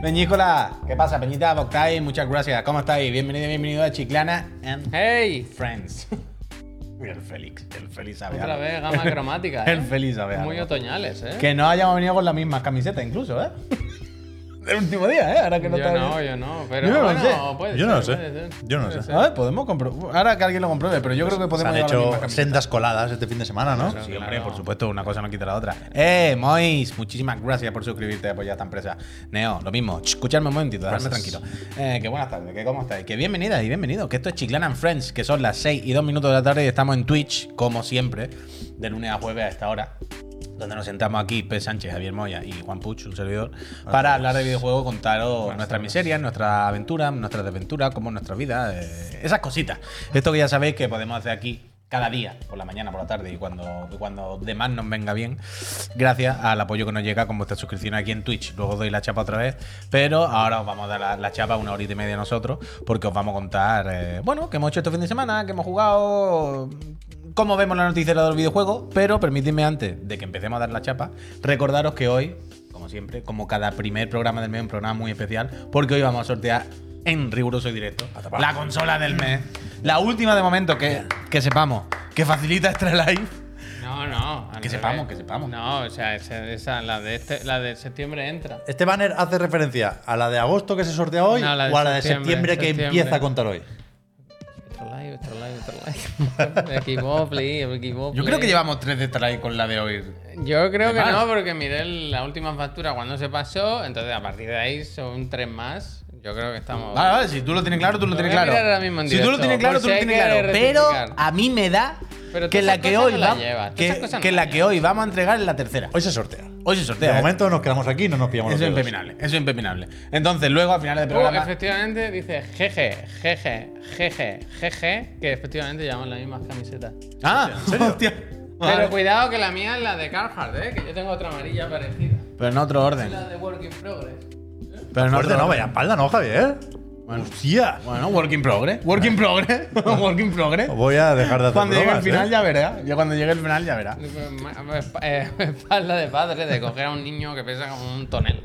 Peñícola, ¿qué pasa, Peñita? Boctai, muchas gracias. ¿Cómo estáis? Bienvenido, bienvenido a Chiclana and ¡Hey! Friends. el Félix, el Félix sabe Otra vez gama cromática, ¿eh? El Félix sabe Muy otoñales, ¿eh? Que no hayamos venido con las mismas camisetas, incluso, ¿eh? Del último día, ¿eh? Ahora que no yo está no, bien. yo no, pero Yo no lo bueno, sé. puede Yo no ser, lo sé. puede ser, Yo no lo sé. A ver, podemos comprobar. Ahora que alguien lo compruebe, pero yo creo que Se podemos han llevar las hecho sendas coladas este fin de semana, ¿no? Claro. Sí, hombre, por supuesto, una cosa no quita la otra. Eh, Mois, muchísimas gracias por suscribirte y apoyar esta empresa. Neo, lo mismo. Ch, Escuchadme un momentito, dejadme tranquilo. Eh, que buenas tardes, que cómo estáis. Que bienvenidas y bienvenidos. Que esto es Chiclana and Friends, que son las 6 y 2 minutos de la tarde y estamos en Twitch, como siempre, de lunes a jueves a esta hora. Donde nos sentamos aquí, P. Sánchez, Javier Moya y Juan Puch, un servidor, para hablar de videojuegos, contaros nuestras miserias, nuestras aventuras, nuestras desventuras, como nuestra vida, eh, esas cositas. Esto que ya sabéis que podemos hacer aquí cada día, por la mañana, por la tarde y cuando, cuando de más nos venga bien, gracias al apoyo que nos llega con vuestra suscripción aquí en Twitch. Luego os doy la chapa otra vez, pero ahora os vamos a dar la, la chapa una horita y media nosotros, porque os vamos a contar, eh, bueno, qué hemos hecho este fin de semana, que hemos jugado, cómo vemos la noticia de los videojuegos, pero permitidme antes de que empecemos a dar la chapa, recordaros que hoy, como siempre, como cada primer programa del mes, un programa muy especial, porque hoy vamos a sortear en riguroso y directo la consola del mes, la última de momento que, que sepamos, que facilita Extra Life. No, no. Que revés. sepamos, que sepamos. No, o sea, esa, esa- la, de este, la de septiembre entra. Este banner hace referencia a la de agosto que se sortea hoy No, la de o a la de septiembre, septiembre, que septiembre. empieza a contar hoy. Extra live, extra live, extra live. please. Yo creo que llevamos tres de Extra Life con la de hoy. Yo creo ¿De que más? no, porque miré la última factura cuando se pasó, entonces a partir de ahí son tres más. Yo creo que estamos. Vale, vale, si tú lo tienes claro, tú lo, tienes claro. mirar ahora mismo en si tú lo tienes claro, tú si lo tienes claro. Pero a mí me da Pero que la que hoy no tú que, cosas que no la que hoy vamos a entregar es la tercera. Hoy se sortea. Hoy se sortea. De momento nos quedamos aquí y no nos pillamos Eso es impepinable, eso es impepinable. Entonces, luego a finales de Uh, programa. efectivamente dice jeje, jeje, jeje, jeje, que efectivamente llevamos las mismas camisetas. ah, hostia. Pero Vale. cuidado que la mía es la de Carhartt, ¿eh? que yo tengo otra amarilla parecida. Pero en otro orden. La de Work in Progress. Pero en Fuerte, otro no, vaya espalda, ¿no, Javier? Bueno. Hostia. Bueno, work in progress. Work in progress. work in progress. Voy a dejar de hacer Cuando llegue el bromas, final ¿eh? ya verá. Ya cuando llegue el final ya verá. Eh, Espalda de padre de coger a un niño que pesa como un tonel.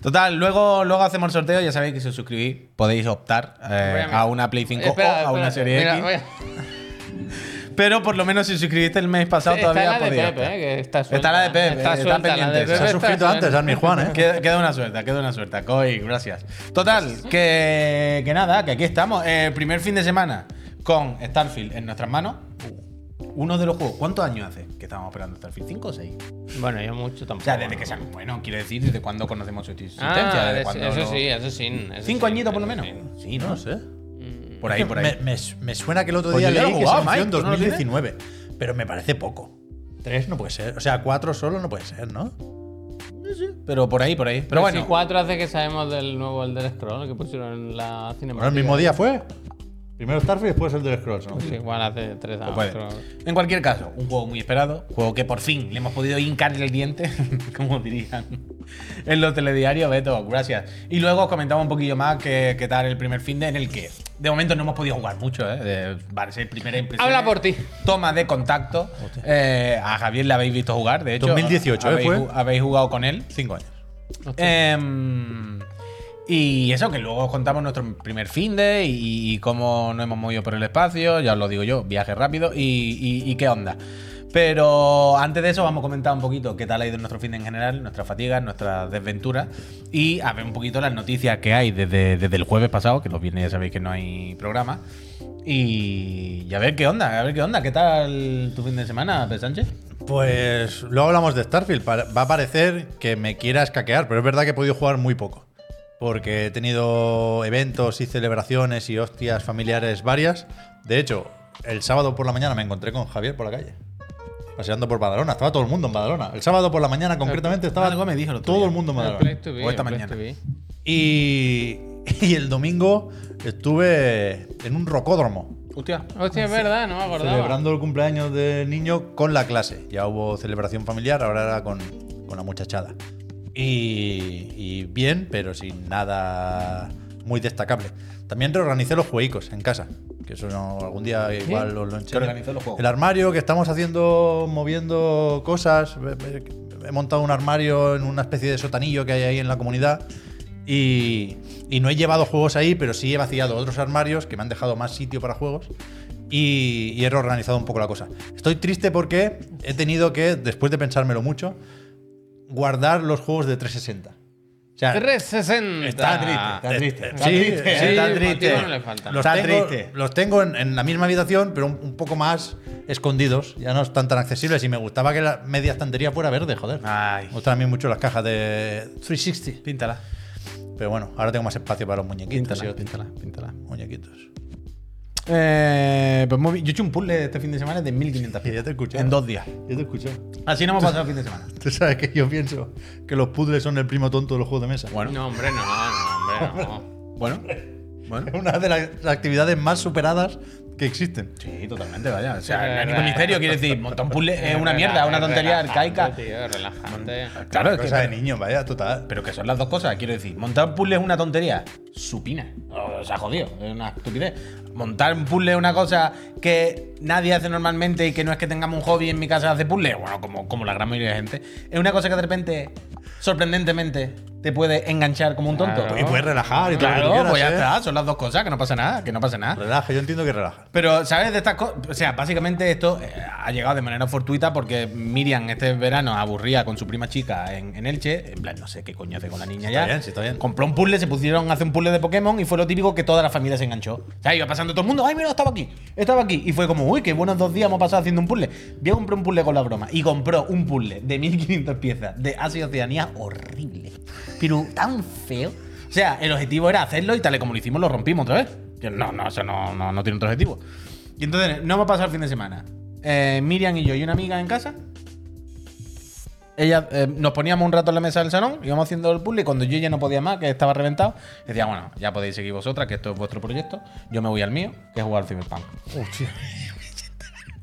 Total, luego, luego hacemos el sorteo. Ya sabéis que si os suscribís podéis optar eh, a una Play 5 Espera, o a una serie mira, X. Pero por lo menos si suscribiste el mes pasado Está todavía la de podéis Pepe, optar. eh, que está suelta. Está la de Pepe, Está está suelta, pendiente. de Se ha suscrito antes, suelta. Armi Juan, ¿eh? Queda, queda una suerte, queda una suerte. Coy, gracias. Total, que, que nada, que aquí estamos. Eh, primer fin de semana con Starfield en nuestras manos. Uno de los juegos. ¿Cuántos años hace que estábamos esperando Starfield? ¿Cinco o seis? Bueno, yo mucho tampoco. O sea, desde que se Bueno, quiero decir, ¿desde cuándo conocemos su existencia? Ah, ¿Desde de- eso lo- sí, eso sí. eso ¿Cinco sí, añitos por lo menos? sí. Sí, No ¿no? sé. Por ahí, por ahí. Me, me- me suena que el otro Pues día leí he que jugado, se en Mike, ¿tú no lo tienes? 2019. Pero me parece poco. Tres no puede ser. O sea, cuatro solo no puede ser, ¿no? Pero por ahí, por ahí. Pero Pero bueno. si cuatro hace que sabemos del nuevo Elder Scroll que pusieron en la cinemática. Bueno, el mismo día fue. Primero Starfield y después el de Scrolls, ¿no? Pues igual hace tres Pues años. En cualquier caso, un juego muy esperado, juego que por fin le hemos podido hincar el diente, como dirían en los telediarios, Beto, gracias. Y luego os comentamos un poquillo más que, que tal el primer fin de en el que de momento no hemos podido jugar mucho, ¿eh? De- Vale, ser primera impresión. Habla por ti. Toma de contacto. Eh, a Javier le habéis visto jugar, de hecho. 2018, ¿eh? habéis, fue. ju- habéis jugado con él. Cinco años. Em, y eso, que luego os contamos nuestro primer fin de y, y cómo nos hemos movido por el espacio, ya os lo digo yo, viaje rápido y, qué onda. Pero antes de eso vamos a comentar un poquito qué tal ha ido nuestro fin de en general, nuestras fatigas, nuestras desventuras y a ver un poquito las noticias que hay desde, el jueves pasado, que los viernes ya sabéis que no hay programa. Y, a ver qué onda, a ver qué onda, qué tal tu fin de semana, Pedro Sánchez. Pues luego hablamos de Starfield. Va a parecer que me quiera escaquear, pero es verdad que he podido jugar muy poco. Porque he tenido eventos y celebraciones y hostias familiares varias. De hecho, el sábado por la mañana me encontré con Javier por la calle. Paseando por Badalona. Estaba todo el mundo en Badalona. El sábado por la mañana, concretamente, estaba Algo me dijo el otro todo día. el mundo en El Badalona. Be, O esta el mañana. Y, y el domingo estuve en un rocódromo. Hostia. Hostia, es verdad, no me acordaba. Celebrando el cumpleaños del niño con la clase. Ya hubo celebración familiar, ahora era con, con la muchachada. Y, y bien, pero sin nada muy destacable. También reorganicé los jueguicos en casa. Que eso no, algún día igual os lo enseño. los juegos? El armario que estamos haciendo, moviendo cosas. He- montado un armario en una especie de sotanillo que hay ahí en la comunidad. Y, y no he llevado juegos ahí, pero sí he vaciado otros armarios que me han dejado más sitio para juegos. Y, y he reorganizado un poco la cosa. Estoy triste porque he tenido que, después de pensármelo mucho, guardar los juegos de 360. O sea, 360. Está triste, está triste. Está Sí, triste, sí, está triste. no le falta. los Está tengo, triste. los tengo en, en la misma habitación, pero un, un poco más escondidos. Ya no están tan accesibles. Y me gustaba que la media estantería fuera verde, joder. Ay, Me gustan a mí mucho las cajas de 360. píntala. Pero bueno, ahora tengo más espacio para los muñequitos. Píntala, píntala. Muñequitos. Eh, pues muy bien. Yo he hecho un puzzle este fin de semana de 1500 Ya piezas. te he escuchado. En dos días. Yo te escucho. Así no hemos pasado el fin de semana. Tú sabes que yo pienso que los puzzles son el primo tonto de los juegos de mesa. Bueno, No, hombre, no, no, hombre, no. bueno. Bueno. Es una de las actividades más superadas que existen. Sí, totalmente, vaya. O sea, Sí, no hay ningún misterio. Quiere decir, montar un puzzle es una mierda, es una tontería arcaica. Tío, relajante. Claro, es que, de niño, vaya, total. pero que son las dos cosas. Quiero decir, montar un puzzle es una tontería. Supina. O sea, jodido. Es una estupidez. Montar un puzzle es una cosa que nadie hace normalmente y que no es que tengamos un hobby en mi casa de hacer puzzle. Bueno, como, como la gran mayoría de gente. Es una cosa que de repente, sorprendentemente, te puede enganchar como un tonto. Claro. Y puedes relajar y todo lo que Claro, quieras, pues ya ¿eh? está. Son las dos cosas, que no pasa nada, que no pasa nada. Relaja, yo entiendo que relaja. Pero, ¿sabes de estas cosas? O sea, básicamente esto eh, ha llegado de manera fortuita porque Miriam este verano aburría con su prima chica en, en Elche. En plan, no sé qué coño hace con la niña Está ya. bien, sí, está bien. Compró un puzzle, se pusieron a hacer un puzzle de Pokémon y fue lo típico que toda la familia se enganchó. O sea, iba pasando todo el mundo, ay, mira, estaba aquí, estaba aquí. Y fue como, uy, qué buenos dos días hemos pasado haciendo un puzzle. Voy a comprar un puzzle con la broma. Y compró un puzzle de 1500 piezas de Asia y Oceanía horrible. Pero tan feo. O sea, el objetivo era hacerlo y tal y como lo hicimos, lo rompimos otra vez. No, no, eso no, no, no tiene otro objetivo. Y entonces, no hemos pasado el fin de semana. Eh, Miriam y yo y una amiga en casa. Ella, eh, nos poníamos un rato en la mesa del salón, íbamos haciendo el puzzle y cuando yo ya no podía más, que estaba reventado, decía, bueno, ya podéis seguir vosotras, que esto es vuestro proyecto. Yo me voy al mío, que es jugar al Cyberpunk. Hostia.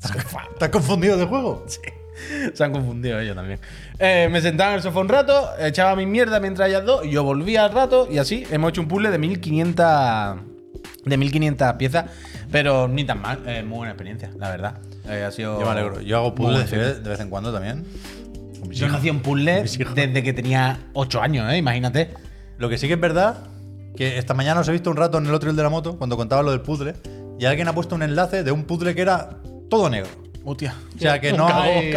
¿Estás confundido de juego? Se han confundido ellos también. Eh, me sentaba en el sofá un rato, echaba mi mierda mientras ellas dos, y yo volvía al rato y así hemos hecho un puzzle de 1500 de 1500 piezas, pero ni tan mal, eh, muy buena experiencia, la verdad. Eh, ha sido Yo me alegro. Yo hago puzzles eh, de vez en cuando también. Yo no hacía un puzzle desde que tenía 8 años, imagínate. Lo que sí que es verdad, que esta mañana os he visto un rato en el otro de la moto, cuando contaba lo del puzzle, y alguien ha puesto un enlace de un puzzle que era todo negro. Hostia. O sea, que no hay...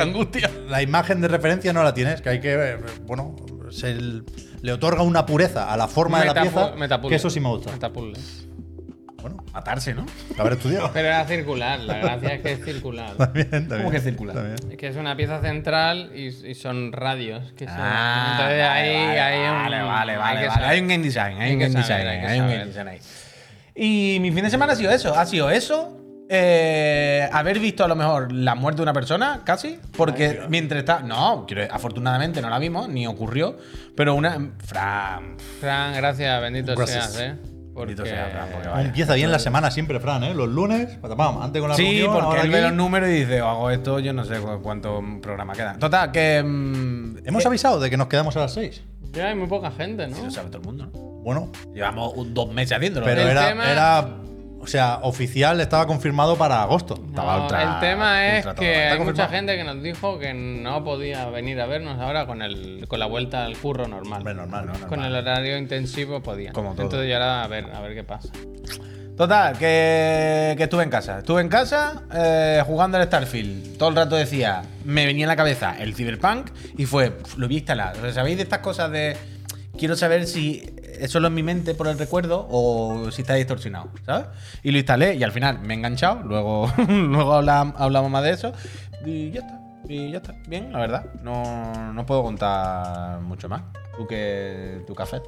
La imagen de referencia no la tienes, que hay que... eh, Bueno, se le otorga una pureza a la forma de la pieza, que eso sí me gusta. Metapuzzle. Bueno, Matarse, ¿no? haber estudiado. Pero era circular, la gracia es que es circular. También, también. ¿Cómo que circular? También. Es que es una pieza central y, y son radios. Que son, Ah, entonces vale, ahí vale, hay un. vale, vale, hay vale, que vale. saber. Hay un game design, hay, Hay un game design, hay un game design ahí. Y mi fin de semana ha sido eso, ha sido eso. Eh, haber visto a lo mejor la muerte de una persona, casi, porque mientras está. No, quiero- afortunadamente no la vimos, ni ocurrió, pero una. Fran. Fran, gracias, bendito Gracias. seas, ¿eh? Porque, Bendito sea, Fran, porque Cómo vaya. Empieza bien la semana siempre, Fran, ¿eh? Los lunes, patapam, antes con la Sí, reunión, porque ahora él ve aquí. los números y dice, "Oh, hago esto, yo no sé cu- cuántos programas quedan. Total, que. mm, Hemos eh, avisado de que nos quedamos a las 6. Ya hay muy poca gente, ¿no? sí, lo sabe todo el mundo, ¿no? Bueno, Llevamos un- dos meses haciéndolo. pero El era, tema- era. O sea, oficial estaba confirmado para agosto. Estaba No, ultra- el tema es que hay mucha gente que nos dijo que no podía venir a vernos ahora con el con la vuelta al curro normal. Hombre, normal, ¿no? Con el horario intensivo podía. Como todo. Entonces ya era a ver, a ver qué pasa. Total, que, que estuve en casa. Estuve en casa eh, jugando al Starfield. Todo el rato decía, me venía en la cabeza el Cyberpunk y fue, pf, lo vi instalar. O sea, ¿Sabéis de estas cosas de quiero saber si es solo en mi mente por el recuerdo o si está distorsionado, ¿sabes? Y lo instalé y al final me he enganchado. Luego, luego hablam- hablamos más de eso y ya está. Y ya está. Bien, la verdad. No, no puedo contar mucho más. ¿Tú qué, tu café?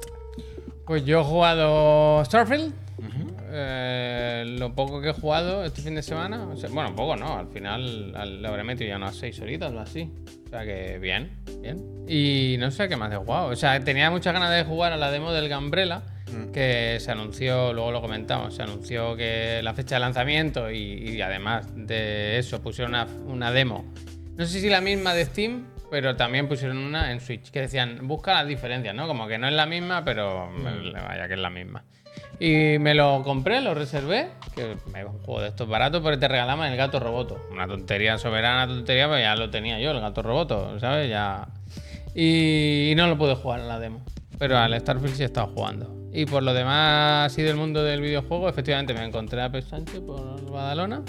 Pues yo he jugado Starfield. Eh, lo poco que he jugado este fin de semana, o sea, bueno, poco no, al final al- le habré metido ya unas 6 horitas o así. O sea que bien, bien. Y no sé qué más he jugado. O sea, tenía muchas ganas de jugar a la demo del Gambrela, que se anunció, luego lo comentamos, se anunció que la fecha de lanzamiento y, y además de eso pusieron una, una demo. No sé si la misma de Steam, pero también pusieron una en Switch, que decían, busca las diferencias, ¿no? Como que no es la misma, pero vaya que es la misma. Y me lo compré, lo reservé, que es un juego de estos baratos, pero te regalaban el gato roboto. Una tontería soberana, tontería, pero ya lo tenía yo, el gato roboto, ¿sabes? Ya. Y, y no lo pude jugar en la demo. pero al Starfield sí he estado jugando. Y por lo demás, así del mundo del videojuego, efectivamente me encontré a Pep Sánchez por Badalona.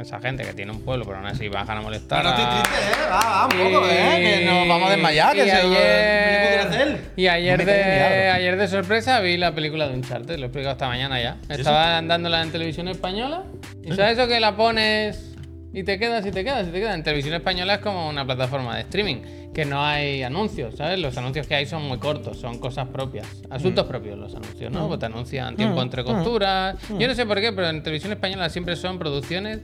Esa gente que tiene un pueblo, pero aún así bajan a molestar. No estoy a- triste, ¿eh? Va, va, un poco, ¿eh? Que nos vamos a desmayar, que y se ayer, hacer. y ayer No de, ayer de sorpresa vi la película de Uncharted, lo he explicado esta mañana ya. Estaba dándola en televisión española. ¿Y sabes eso que la pones y te quedas y te quedas y te quedas? En televisión española es como una plataforma de streaming, que no hay anuncios, ¿sabes? Los anuncios que hay son muy cortos, son cosas propias, asuntos propios los anuncios, ¿no? Pues te anuncian tiempo entre costuras. Yo no sé por qué, pero en televisión española siempre son producciones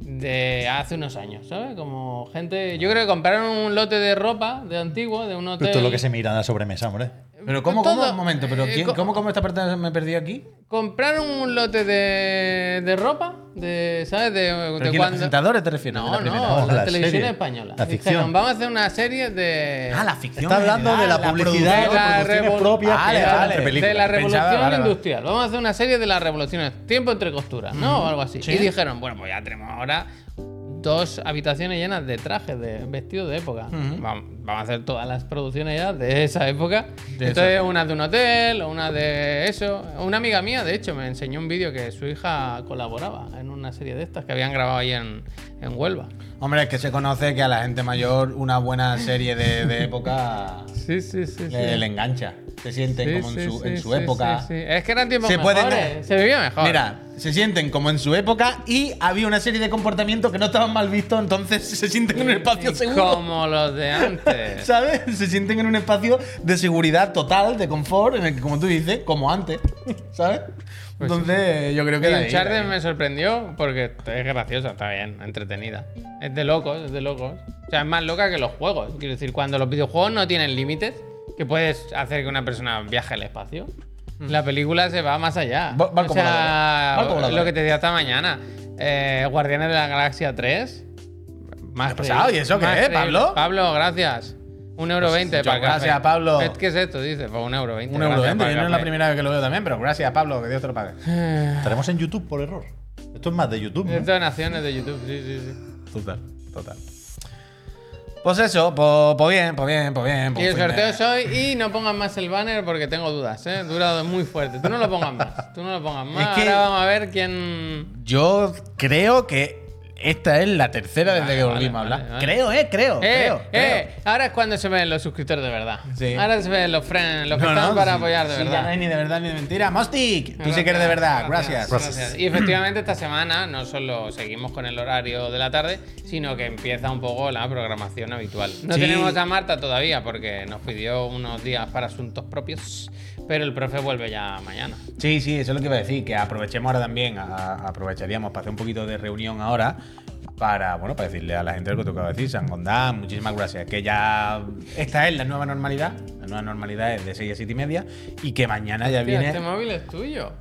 de hace unos años, ¿sabes? Como gente. Yo creo que compraron un lote de ropa de antiguo, de un hotel. Esto es lo que se mira en la sobremesa, hombre. Pero ¿cómo, Todo. cómo? Un momento, pero Eh, ¿quién- co- ¿cómo, cómo esta parte me perdí aquí? Compraron un lote de, de ropa, de, ¿sabes? De, ¿Pero de los cuando- presentadores te refieres? No, La primera. no, la, la televisión española. La Dijeron, ficción. vamos a hacer una serie de. Ah, la ficción. Está hablando de la publicidad, de la producciones revol- propias que Vale, hacen vale. entre películas. de la Pensaba, revolución vale, vale. industrial. Vamos a hacer una serie de las revoluciones. Tiempo entre costuras, ¿no? O algo así. Y dijeron, bueno, pues ya tenemos ahora dos habitaciones llenas de trajes, de vestidos de época. vamos, vamos a hacer todas las producciones ya de esa época. De Entonces, esa una de un hotel, una de eso. Una amiga mía, de hecho, me enseñó un vídeo que su hija colaboraba en una serie de estas que habían grabado ahí en, en Huelva. Hombre, es que se conoce que a la gente mayor una buena serie de, de época Sí, sí, sí. le, le engancha. Se sienten como en su, en su época. Es que eran tiempos Se pueden- mejores. Se vivía mejor. Mira, se sienten como en su época y había una serie de comportamientos que no estaban mal vistos, entonces se sienten en un espacio seguro. Como los de antes. ¿Sabes? Se sienten en un espacio de seguridad total, de confort, en el que, como tú dices, como antes. ¿Sabes? Pues Entonces, yo creo que. Uncharted me sorprendió porque es graciosa, está bien, entretenida. Es de locos, es de locos. O sea, es más loca que los juegos. Quiero decir, cuando los videojuegos no tienen límites, que puedes hacer que una persona viaje al espacio, la película se va más allá. Va- va o sea, va lo que te decía esta mañana, eh, Guardianes de la Galaxia 3. Más ¿Qué ha pasado? creíble, ¿Y eso qué es. Pablo? Pablo, gracias. Un euro veinte muchas para el café. gracias, Pablo. ¿Qué es esto? Dice, pues un euro veinte. Un euro gracias veinte. Yo no es la primera vez que lo veo también, pero gracias, Pablo, que Dios te lo pague. Estaremos en YouTube por error. Esto es más de YouTube. ¿no? Es donaciones de YouTube, sí, sí, sí. Total, total. Pues eso, pues, pues bien, pues bien, pues bien. pues Y el de- sorteo es hoy y no pongan más el banner porque tengo dudas, ¿eh? Dura muy fuerte. Tú no lo pongas más. Tú no lo pongas más. Es que- Ahora vamos a ver quién. Yo creo que esta es la tercera desde Vale, que vale, volvimos vale, a hablar. vale. Creo, eh, creo, ¡Eh! creo. ¡Eh! Ahora es cuando se ven los suscriptores de verdad. Sí. Ahora se ven los friends, los que No, están no, para sí, apoyar de sí, verdad. ya no hay ni de verdad ni de mentira. Mostic, tú sí Gracias, que eres de verdad. Gracias. gracias. Y efectivamente esta semana no solo seguimos con el horario de la tarde, sino que empieza un poco la programación habitual. No tenemos a Marta todavía porque nos pidió unos días para asuntos propios, pero el profe vuelve ya mañana. Sí, sí, eso es lo que iba a decir, que aprovechemos ahora también, a- aprovecharíamos para hacer un poquito de reunión ahora, para, bueno, para decirle a la gente lo que tocaba decir, San Gondán, muchísimas gracias, que ya esta es la nueva normalidad, la nueva normalidad es de 6 a 7 y media, y que mañana ya Hostia, viene... este móvil es tuyo.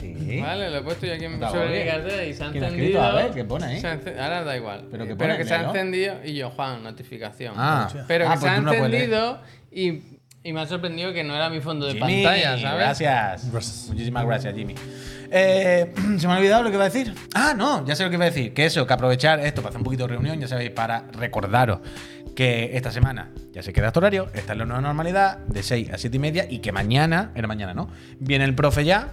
Sí. Vale, lo he puesto yo aquí en mi cartera y se ha ¿Quién ha encendido. A ver, ¿qué pone ahí? Se ha Ahora da igual. ¿Pero qué Pero pone, que se ha encendido y yo, Juan, notificación. Ah. Pero que Ah, se pues ha no puedes leer. encendido y, y me ha sorprendido que no era mi fondo de Jimmy, pantalla, ¿sabes? Gracias. Gracias. Muchísimas gracias, Jimmy. Eh, se me ha olvidado lo que iba a decir. Ah, no, ya sé lo que iba a decir. Que eso, que aprovechar esto para hacer un poquito de reunión, ya sabéis, para recordaros que esta semana ya se queda este horario, esta es la nueva normalidad, de 6 a 7 y media, y que mañana, era mañana, ¿no? Viene el profe ya.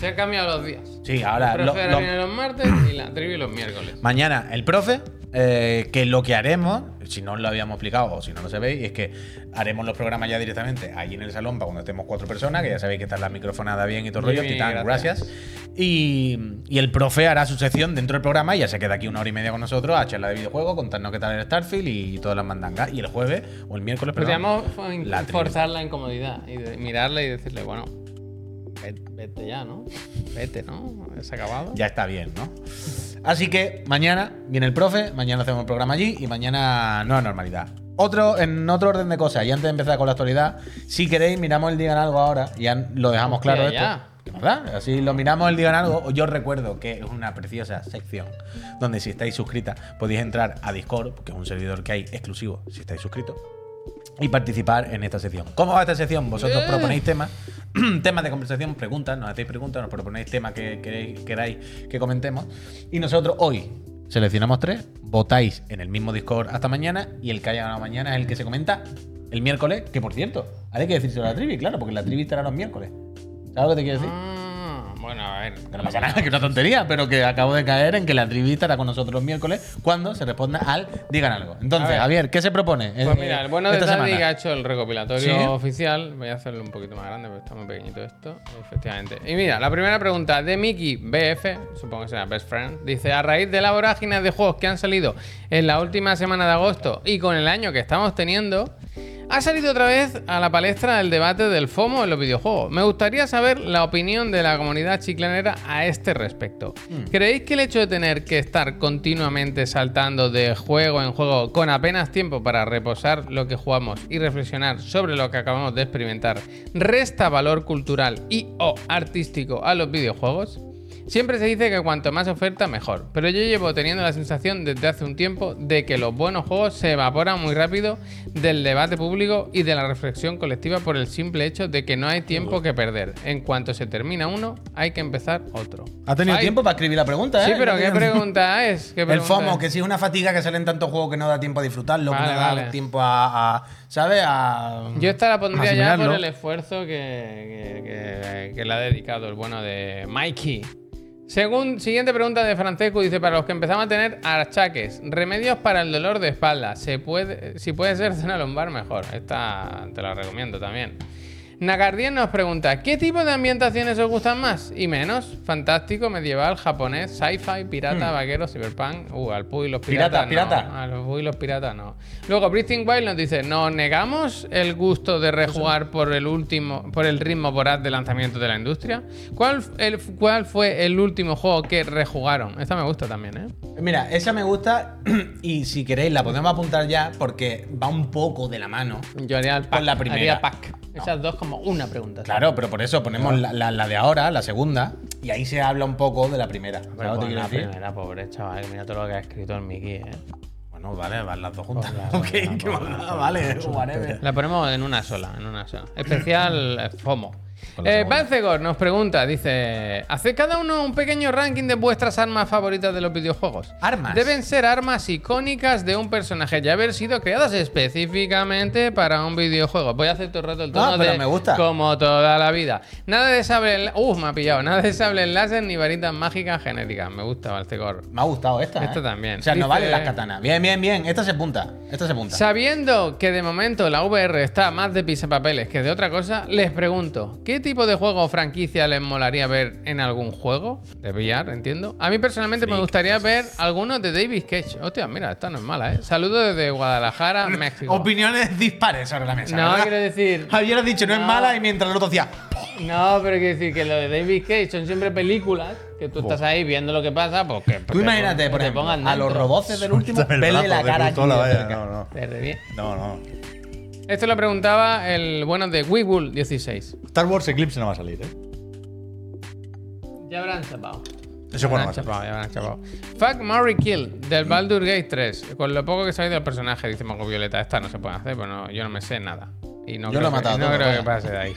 Se han cambiado los días. Sí, ahora. el profe ahora lo- viene los martes y la trivi los miércoles. Mañana el profe, eh, que lo que haremos, si no os lo habíamos explicado o si no lo sabéis, es que haremos los programas ya directamente allí en el salón para cuando estemos cuatro personas, que ya sabéis que está la microfonada bien y todo el rollo, Titán, gracias. gracias. Y, y el profe hará su sección dentro del programa y ya se queda aquí una hora y media con nosotros a charlar de videojuegos, contarnos qué tal el Starfield y todas las mandangas. Y el jueves o el miércoles, Podríamos forzar la incomodidad y de- mirarle y decirle, bueno, vete, ya, ¿no? Vete, ¿no? ¿Es acabado? ya está bien, ¿no? Así que mañana viene el profe, mañana hacemos el programa allí y mañana nueva normalidad. Otro, en otro orden de cosas, y antes de empezar con la actualidad, si queréis, miramos el Digan Algo ahora, ya lo dejamos claro esto. ya. ¿Qué más da? Así lo miramos el Digan Algo. Yo recuerdo que es una preciosa sección donde si estáis suscritas podéis entrar a Discord, que es un servidor que hay exclusivo si estáis suscritos, y participar en esta sección. ¿Cómo va esta sección? Vosotros proponéis temas, temas de conversación, preguntas, nos hacéis preguntas, nos proponéis temas que queréis, queráis que comentemos. Y nosotros hoy seleccionamos tres, votáis en el mismo Discord hasta mañana y el que haya ganado mañana es el que se comenta el miércoles, que por cierto, hay que decírselo a la trivi, claro, porque la trivi estará los miércoles. ¿Sabes lo que te quiero decir? Bueno, a ver. Que no pasa nada, que es una tontería, pero que acabo de caer en que la trivi estará con nosotros los miércoles cuando se responda al digan algo. Entonces, A ver. Javier, ¿qué se propone? Pues eh, mira, el bueno de que ha hecho el recopilatorio ¿Sí? oficial. Voy a hacerlo un poquito más grande porque está muy pequeñito esto. Efectivamente. Y mira, la primera pregunta de Mickey BF, supongo que será Best Friend, dice: A raíz de la vorágine de juegos que han salido en la última semana de agosto y con el año que estamos teniendo. Ha salido otra vez a la palestra el debate del FOMO en los videojuegos. Me gustaría saber la opinión de la comunidad chiclanera a este respecto. ¿Creéis que el hecho de tener que estar continuamente saltando de juego en juego con apenas tiempo para reposar lo que jugamos y reflexionar sobre lo que acabamos de experimentar resta valor cultural y o artístico a los videojuegos? Siempre se dice que cuanto más oferta, mejor. Pero yo llevo teniendo la sensación desde hace un tiempo de que los buenos juegos se evaporan muy rápido del debate público y de la reflexión colectiva por el simple hecho de que no hay tiempo que perder. En cuanto se termina uno, hay que empezar otro. Ha tenido Ay, tiempo para escribir la pregunta, ¿eh? Sí, pero ¿qué pregunta es? ¿Qué El FOMO, es? que si es una fatiga que salen tantos juegos que no da tiempo a disfrutarlo, Vale, que no da tiempo a, a- ¿sabes? A, Yo esta la pondría ya por el esfuerzo que, que- que- que le ha dedicado el bueno de Mikey. Según, siguiente pregunta de Francesco, dice, para los que empezamos a tener achaques, remedios para el dolor de espalda, se puede, si puede ser zona lumbar, mejor. Esta te la recomiendo también. Nagardien nos pregunta, ¿qué tipo de ambientaciones os gustan más y menos? Fantástico, medieval, japonés, sci-fi, pirata, vaquero, cyberpunk. Uh, al Puy y los Pirata, piratas. no. pirata. A los Puy y los piratas no. Luego, Breathing Wild nos dice, ¿nos negamos el gusto de rejugar por el último, por el ritmo voraz de lanzamiento de la industria? ¿Cuál, el- ¿Cuál fue el último juego que rejugaron? Esta me gusta también, ¿eh? Mira, esa me gusta y si queréis la podemos apuntar ya porque va un poco de la mano. Yo haría el pack. Con la primera. haría pack. Esas dos como una pregunta. Claro, pero por eso ponemos la, la- la de ahora, la segunda, y ahí se habla un poco de la primera. ¿Sabes Pero lo que te pues la decir? primera, pobre chaval, mira todo lo que ha escrito el Mickey, ¿eh? Bueno, vale, van las dos juntas. Pues ok, qué pues maldad, ya, vale, whatever. La ponemos en una sola, en una sola. Especial eh, FOMO. Eh, nos pregunta, dice, ¿hace cada uno un pequeño ranking de vuestras armas favoritas de los videojuegos? Armas. Deben ser armas icónicas de un personaje y haber sido creadas específicamente para un videojuego. Voy a hacer todo el rato el tono Ah, pero de me gusta. como toda la vida. Nada de sable, uh, me ha pillado, nada de sable láser ni varitas mágicas genéricas. Me gusta Balcegor. Me ha gustado esta. Esta ¿eh? también. O sea, no vale las katanas. Bien, bien, bien. Esta se punta. Esta se punta. Sabiendo que de momento la VR está más de pisapapeles que de otra cosa, les pregunto, ¿qué tipo de juego o franquicia les molaría ver en algún juego? De VR, entiendo. A mí personalmente me gustaría ver algunos de David Cage. Hostia, mira, esta no es mala, ¿eh? Saludos desde Guadalajara, México. Opiniones dispares sobre la mesa. No, ¿verdad? quiero decir... Javier ha dicho no, es mala y mientras el otro decía. No, pero quiero decir que lo de David Cage son siempre películas que tú estás ahí viendo lo que pasa, pues que... Tú imagínate, por te ejemplo, pongan a los roboces del último, verle la cara aquí. No, no. No, no. Esto lo preguntaba el bueno de Weebull 16. Star Wars Eclipse no va a salir, ¿eh? Ya habrán chapado. Eso Ya bueno, salir. chapado, ya habrán chapado. Fuck, Murray Kill, del Baldur Gate 3. Con lo poco que sabéis del personaje, dice Mago Violeta, esta no se puede hacer, pero no, yo no me sé nada. Y no Yo creo lo he que- matado No todo, creo vaya. que pase de ahí.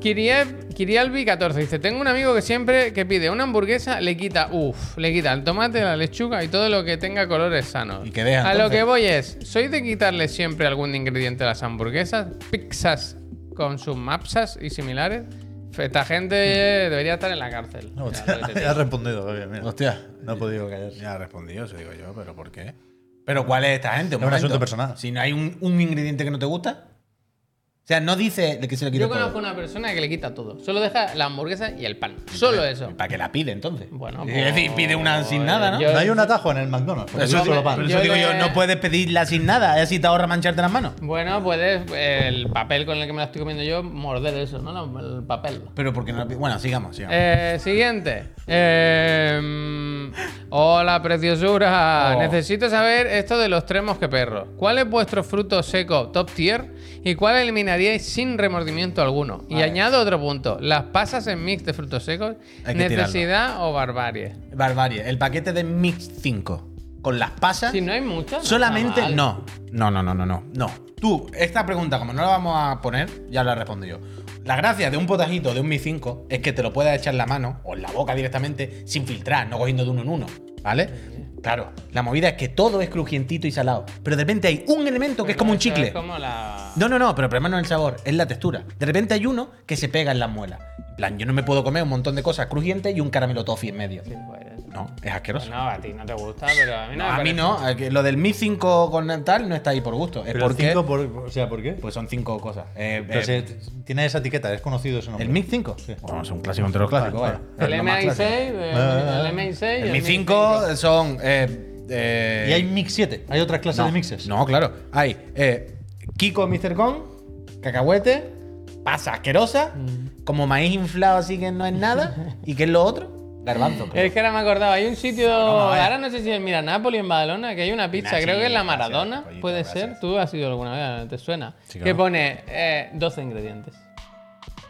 Kiriev, Kirialbi 14 dice: Tengo un amigo que siempre que pide una hamburguesa le quita, uff, le quita el tomate, la lechuga y todo lo que tenga colores sanos. Y que deja, A lo que voy es: ¿soy de quitarle siempre algún ingrediente a las hamburguesas? Pizzas con sus mapsas y similares. Esta gente debería estar en la cárcel. No, Ya, te has respondido, mira. Hostia. No he podido callar. Ya ha respondido, eso digo yo, pero ¿por qué? ¿Pero cuál es esta gente? Es un asunto personal. Si no hay un, un ingrediente que no te gusta. O sea, no dice de que se le quita Yo todo. conozco una persona que le quita todo. Solo deja la hamburguesa y el pan. Solo eso. ¿Para qué la pide entonces? Bueno, es decir, pide una sin nada, ¿no? yo- No hay un atajo en el McDonald's. porque Eso, es solo digo, pan. por Yo eso digo le- yo, no puedes pedirla sin nada, así te ahorra mancharte las manos. Bueno, puedes el papel con el que me la estoy comiendo yo, morder eso, ¿no? La- El papel. Pero porque no la pide- Bueno, sigamos, sigamos. Eh, siguiente. Eh, hola, preciosura. Oh. Necesito saber esto de los tres mosqueperros. ¿Cuál es vuestro fruto seco top tier y cuál eliminaríais sin remordimiento alguno? Y añado otro punto. ¿Las pasas en mix de frutos secos? ¿Necesidad o barbarie? Barbarie, el paquete de Mix 5 con las pasas. Si no hay muchas. Solamente no. No, no, no, no, no. No. Tú, esta pregunta, como no la vamos a poner, ya la he respondido yo. La gracia de un potajito de un Mi 5 es que te lo puedes echar en la mano o en la boca directamente sin filtrar, no cogiendo de uno en uno. ¿Vale? Claro, la movida es que todo es crujientito y salado. Pero de repente hay un elemento que es como un chicle. Es como la. No, no, no, pero el problema no es el sabor, es la textura. De repente hay uno que se pega en las muelas. En plan, yo no me puedo comer un montón de cosas crujientes y un caramelo toffee en medio. Sí, pues, No, es asqueroso. No, a ti no te gusta, pero a mí no. No, me a mí no, lo del Mi 5 con tal no está ahí por gusto. Es Pero porque. cinco por- o sea, ¿por qué? Pues son cinco cosas. Eh, eh, tiene esa etiqueta, es conocido ese nombre. ¿El Mi 5? Bueno, es un clásico entre los clásicos, Vale, vaya. El Es lo más MI6, clásico. el, Ah, el MI6. y El Mi 5 son. eh, eh, Y hay Mix 7, hay otras clases no, de mixes. No, claro. Hay eh, Kiko Mr. Gon, cacahuete, pasa asquerosa, Mm. como maíz inflado así que no es nada. ¿Y qué es lo otro? Garbanzo. creo. Es que ahora me acordaba, hay un sitio, no, ahora no sé si es Mira Nápoli en Badalona, que hay una pizza, Nah, creo sí, que es la Maradona, puede gracias. ser. Tú has ido alguna vez, ¿te suena? Sí, que pone eh, 12 ingredientes.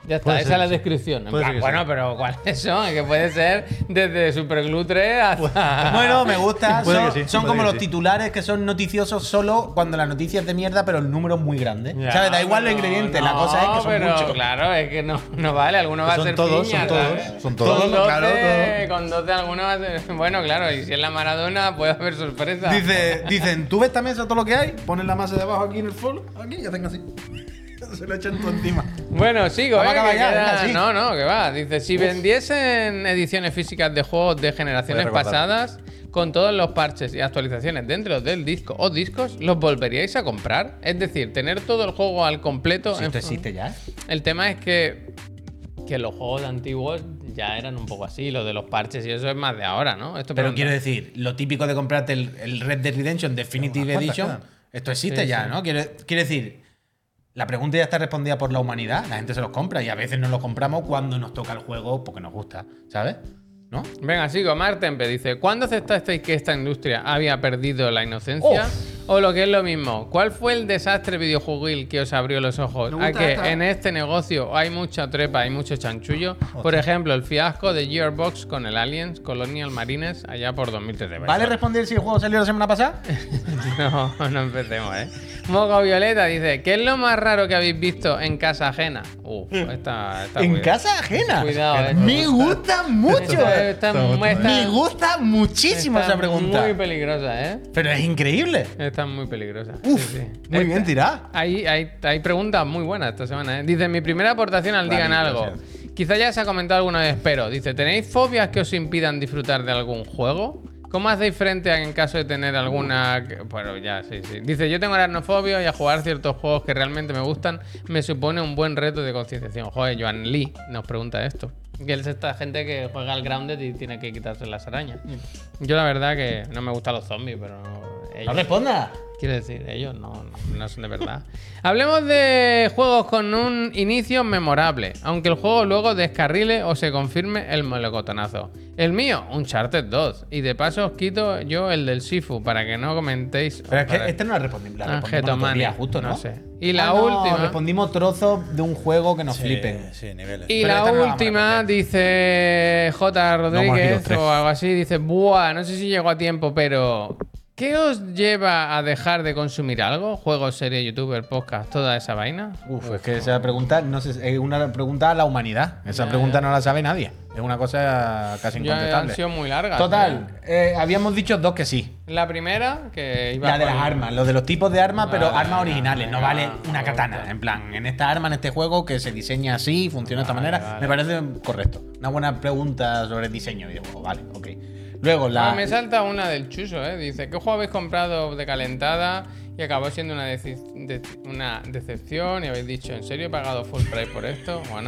Ya está, Puede esa es la sí. descripción. En plan, bueno, sí. pero ¿cuáles son? Es que puede ser desde superglutre hasta. Bueno, me gusta. Son sí, son como los sí. titulares que son noticiosos solo cuando la noticia es de mierda, pero el número es muy grande. Ya, ¿Sabes? Da igual los pero ingredientes, la no, cosa es que son pero muchos. Claro, es que no, no vale, alguno va a Son ser todos, piña, son todos, ¿sabes? son todos, Con 12, claro. Con 12 alguno va a ser. Bueno, claro, y si es la Maradona, puede haber sorpresa. Dice, dicen, tú ves esta mesa todo lo que hay, pones la masa de abajo aquí en el folio, aquí y hacen así. Se lo echan todo encima. Bueno, sigo, Vamos ¿eh? que ya, queda- venga, sí. No, no, que va. Dice, si vendiesen ediciones físicas de juegos de generaciones pasadas, con todos los parches y actualizaciones dentro del disco o discos, ¿los volveríais a comprar? Es decir, tener todo el juego al completo. Si en- esto existe ya. El tema es que, que los juegos antiguos ya eran un poco así, lo de los parches y eso es más de ahora, ¿no? Esto Pero pregunta- quiero decir, lo típico de comprarte el, el Red Dead Redemption Definitive Edition, esto existe Sí, ya, sí. ¿no? Quiero, quiero decir, la pregunta ya está respondida por la humanidad, la gente se los compra y a veces no los compramos cuando nos toca el juego porque nos gusta, ¿sabes? ¿No? Venga, sigo. Martempe dice: ¿Cuándo aceptasteis que esta industria había perdido la inocencia? O lo que es lo mismo, ¿cuál fue el desastre videojuguil que os abrió los ojos? A que esta. en este negocio hay mucha trepa, hay mucho chanchullo. Por ejemplo, el fiasco de Gearbox con el Aliens Colonial Marines allá por 2013. ¿Vale responder si el juego salió la semana pasada? No, no empecemos, ¿eh? Mogo Violeta dice: ¿Qué es lo más raro que habéis visto en casa ajena? Uf, esta. esta en cuida- casa ajena. Cuidado, eh. Me gusta mucho. Esta- esta- Me gusta muchísimo está esa pregunta. Muy peligrosa, ¿eh? Pero es increíble. Está muy peligrosa. Uf, Sí, sí. muy bien tirada. Hay, hay, hay preguntas muy buenas esta semana. ¿eh? Dice, mi primera aportación al Digan Algo. Quizá ya se ha comentado alguna vez, pero dice, ¿tenéis fobias que os impidan disfrutar de algún juego? ¿Cómo hacéis frente a en caso de tener alguna... Bueno, ya, sí, sí. Dice, yo tengo aracnofobia y a jugar ciertos juegos que realmente me gustan me supone un buen reto de concienciación. Joder, Joan Lee nos pregunta esto. Que es esta gente que juega al Grounded y tiene que quitarse las arañas. Yo la verdad que no me gustan los zombies, pero... ellos- No responda. Quiero decir, ellos no, no, no son de verdad. Hablemos de juegos con un inicio memorable, aunque el juego luego descarrile o se confirme el melocotonazo. El mío, Uncharted 2. Y de paso os quito yo el del Sifu para que no comentéis. Pero es que este no la respondimos. La Ah, respondimos día, justo, ¿no? No sé. Y la Ah, no, última- Respondimos trozos de un juego que nos flipen. Sí, niveles. Y Pero la última dice J. Rodríguez Heroes 3. o algo así, dice, buah, no sé si llego a tiempo, pero ¿qué os lleva a dejar de consumir algo? Juegos, series, youtuber, podcast, toda esa vaina. Uf, es que esa pregunta no sé, es una pregunta a la humanidad. Esa Ya, pregunta ya. no la sabe nadie. Es una cosa casi Ya han incontestable. sido muy largas. Total, eh, habíamos dicho dos que sí. La primera, que iba La de las armas, lo de los tipos de armas, pero armas originales. No vale una katana. En plan, en esta arma, en este juego, que se diseña así, funciona de esta manera, me parece correcto. Una buena pregunta sobre el diseño de videojuego. Vale, ok. Luego, la. Ah, me salta una del Chuso, ¿eh? Dice, ¿qué juego habéis comprado de calentada y acabó siendo una, decepción y habéis dicho, ¿en serio he pagado full price por esto? ¿O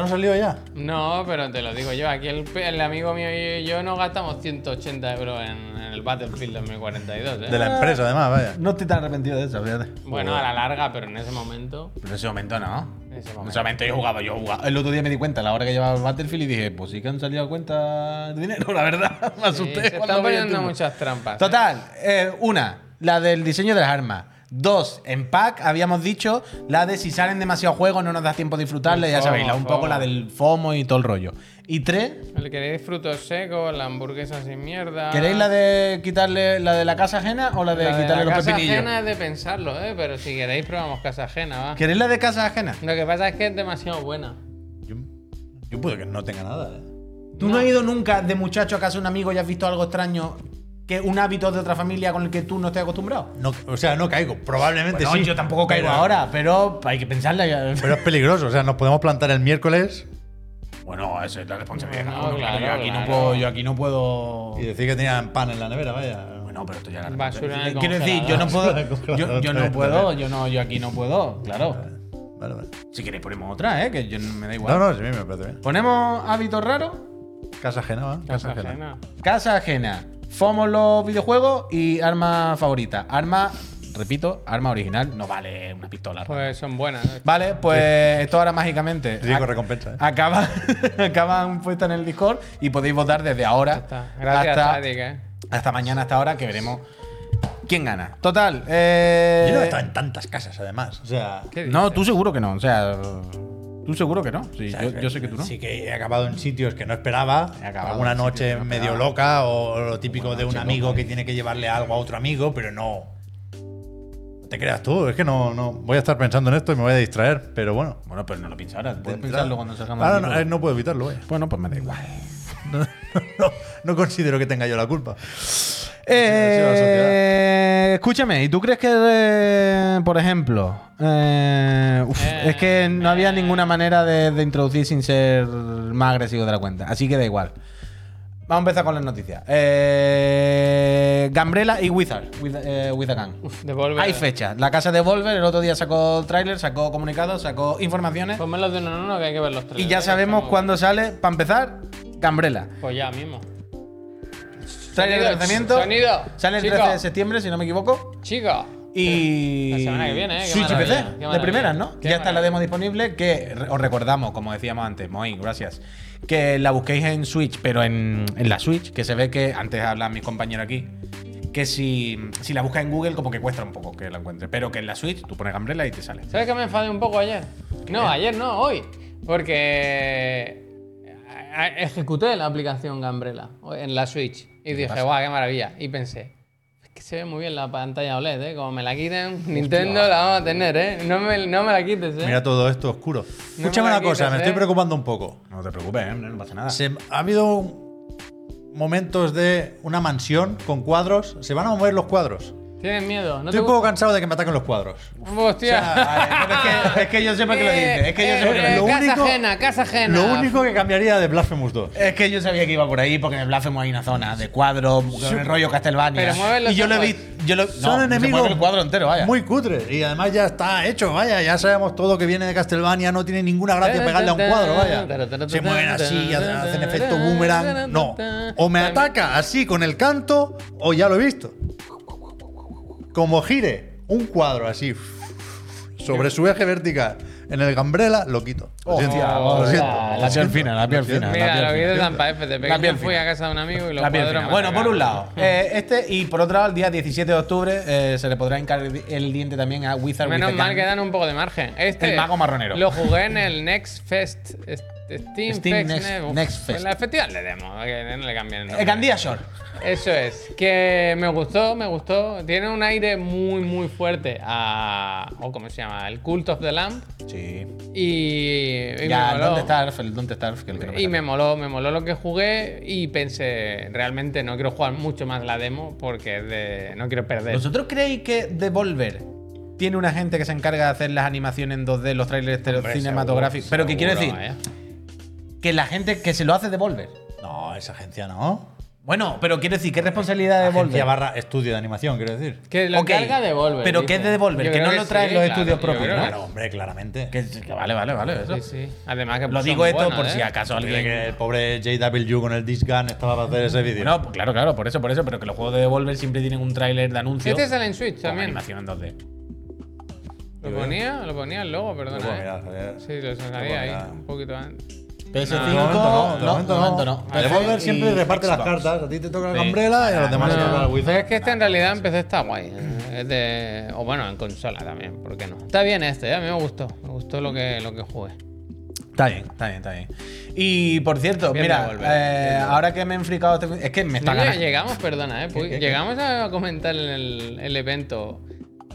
no? ¿Esto no salió ya? No, pero te lo digo yo. Aquí el, el amigo mío y yo no gastamos 180 euros en, en el Battlefield 2042. ¿eh? De la empresa, además, vaya. No estoy tan arrepentido de eso, fíjate. Bueno, a la larga, pero en ese momento. Pero en ese momento no. En ese En momento. ese momento yo jugaba, yo jugaba. El otro día me di cuenta a la hora que llevaba el Battlefield y dije, pues sí que han salido a cuenta de dinero, la verdad. Me Sí, asusté. se cuando están poniendo muchas trampas. ¿eh? Total, eh, una, la del diseño de las armas. Dos, en pack habíamos dicho la de si salen demasiados juegos no nos da tiempo de disfrutarle, El ya sabéis, la, FOMO, un poco FOMO. la del FOMO y todo el rollo. Y tres, ¿Le queréis frutos secos, la hamburguesa sin mierda? ¿queréis la de quitarle la de la casa ajena o la de La de quitarle la los casa pepinillos? ajena es de pensarlo, ¿eh? Pero si queréis probamos casa ajena, va. ¿Queréis la de casa ajena? Lo que pasa es que es demasiado buena. Yo, yo puedo que no tenga nada, ¿eh? ¿Tú no. has ido nunca de muchacho a casa de un amigo y has visto algo extraño que un hábito de otra familia con el que tú no estés acostumbrado. No, o sea, no caigo. Probablemente Bueno, sí. yo tampoco caigo pero- ahora, pero hay que pensarla. Pero es peligroso. O sea, nos podemos plantar el miércoles Bueno, esa es la responsabilidad. No, claro, claro, yo, aquí claro. no puedo, yo aquí no puedo. y decir que tenían pan en la nevera, vaya. Bueno, pero esto ya la Basura en el Quiero decir, yo no puedo. Yo, yo no puedo, yo no, yo aquí no puedo, claro. Vale, vale. Si queréis ponemos otra, ¿eh? Que yo no- me da igual. No, no, sí, me parece bien. Ponemos hábitos raros, Casa ajena, ¿va? Casa ajena. casa ajena, FOMO en los videojuegos y arma favorita. Arma, repito, arma original, no vale una pistola. Pues son buenas. ¿eh? Vale, pues esto ahora mágicamente. Rico recompensa, ¿eh? Acaba, acaban puestas en el Discord y podéis votar desde ahora. Gracias, hasta, Static, ¿eh? hasta mañana, hasta ahora, que veremos quién gana. Total. eh, Yo no he estado en tantas casas, además. O sea. ¿Qué No, tú seguro que no. O sea, tú seguro que no. Sí, o sea, yo, yo sé que tú no. Sí que he acabado en sitios que no esperaba. Alguna noche no medio loca o lo típico de un amigo loca. que tiene que llevarle algo a otro amigo, pero no. No te creas tú, es que no, no. Voy a estar pensando en esto y me voy a distraer, pero bueno. Bueno, pero no lo pienses ahora. Puedes de pensarlo cuando salgamos del no, eh, no puedo evitarlo, vaya. Bueno, pues me da igual. No, considero que tenga yo la culpa. Eh, escúchame, ¿y tú crees que, eh, por ejemplo, eh, uf, Eh, es que no había eh. ninguna manera de, de introducir sin ser más agresivo de la cuenta? Así que da igual. Vamos a empezar con las noticias. Eh, Gambrela y Wizard, with, eh, with a Gun. Uf, Devolver. Hay fecha. La casa de Volver el otro día sacó tráiler, sacó comunicados, sacó informaciones. Pónmelos de uno en uno que hay que ver los tres. Y ya sabemos cuándo sale, para empezar, Gambrela. Pues ya mismo. De Sonido, lanzamiento. sonido. Sale el Chico. 13 de septiembre, si no me equivoco. Chico. Y. La semana que viene, ¿eh? Qué Switch y PC, de primeras, ¿no? Qué ya está la demo disponible. Que os recordamos, como decíamos antes, Moin, gracias. Que la busquéis en Switch, pero en, en la Switch, que se ve que, antes hablan mis compañeros aquí, que si, si la buscas en Google, como que cuesta un poco que la encuentres. Pero que en la Switch, tú pones Gambrela y te sale. ¿Sabes que me enfadé un poco ayer? No, ayer no, hoy. Porque ejecuté la aplicación Gambrela en la Switch. Y dije, guau, qué maravilla. Y pensé, es que se ve muy bien la pantalla OLED, ¿eh? Como me la quiten, Nintendo la vamos a tener, ¿eh? No me, no me la quites, ¿eh? Mira todo esto oscuro. me Escúchame una cosa, me ¿eh? estoy preocupando un poco. No te preocupes, ¿eh? no pasa nada. Se- ha habido momentos de una mansión con cuadros. ¿Se van a mover los cuadros? ¿Tienes miedo? ¿No Estoy te un poco cansado de que me ataquen los cuadros. Hostia. Es, que, es que yo sé qué lo dices. Es que yo sé qué lo Eh, casa único- ajena, casa ajena. Lo único que cambiaría de Blasphemous 2. Es que yo sabía que iba por ahí porque en el Blasphemous hay una zona de cuadros, con el rollo Castlevania. Pero mueve los y yo lo he ojos. visto. Yo lo, no, Son se enemigos el cuadro entero, vaya. muy cutres. Y además ya está hecho, vaya. Ya sabemos todo que viene de Castlevania. No tiene ninguna gracia pegarle a un cuadro, vaya. Se mueven así, hacen efecto boomerang. No. O me ataca así con el canto, o ya lo he visto. Como gire un cuadro así sobre su eje vertical en el gambrela, lo quito. Lo siento. Lo la lo piel fina, la piel lo fina. Mira, piel lo vi de. Zampa F. De La pequeño fui a casa de un amigo y La cuadros me Bueno, por un lado, eh, este y por otro lado, el día 17 de octubre eh, se le podrá hincar el, diente también a Wizard with Menos mal que dan un poco de margen. Este El mago marronero. Lo jugué en el Next Fest. est- Steam, Steam Next- ne- uf, Next Fest. En la festival de demo, que no le cambien el nombre. Eh, Gandía Shore. Eso es. Que me gustó, me gustó. Tiene un aire muy, muy fuerte a. o ¿Cómo se llama? El Cult of the Lamp. Sí. Y. y Ya. Don't Starve, el Don't Starve, que el que no me Y me moló, me moló lo que jugué y pensé, realmente no quiero jugar mucho más la demo porque de- no quiero perder. ¿Vosotros creéis que Devolver tiene una gente que se encarga de hacer las animaciones en 2D, los trailers Hombre, cinematográficos? seguro, Pero que quiero decir, vaya. Que la gente que se lo hace Devolver. No, esa agencia no. Bueno, pero quiero decir, ¿qué responsabilidad de Devolver? Agencia barra estudio de animación, quiero decir. Que lo Ok, encarga Devolver. pero dice. ¿qué es de Devolver? Yo Que creo no lo traen sí, los claro, estudios yo propios, creo ¿no? que Claro, hombre, claramente. Que, que vale, vale, vale. Eso. Sí, sí. Además que Lo son digo esto por ¿eh? si acaso Porque alguien. que el pobre JW con el disc gun estaba para hacer ese vídeo. Bueno, pues claro, claro, por eso, por eso, pero que los juegos de Devolver siempre tienen un tráiler de anuncio Este sale en Switch con también. animación en 2D. Lo ponía, lo ponía el logo, Lo perdona. puedo ¿eh? mirar, Javier. Sí, lo sacaría ahí un poquito antes. PS5, De momento no, de no, momento no. no. Devolver siempre reparte las cartas. A ti te toca Sí. Umbrella y a los demás No, les toca el No, Wizard. pero es que este en realidad en PC está guay. ¿eh? Es de. O bueno, en consola también, ¿por qué no? Está bien este, ¿eh? a mí me gustó. Me gustó lo que, lo que jugué. Está bien, está bien, está bien. Y por cierto, Bien mira, eh, ahora que me he enfricado, es que me está No, ganando. llegamos, perdona, ¿eh? Pues qué, qué? llegamos a comentar en el, el evento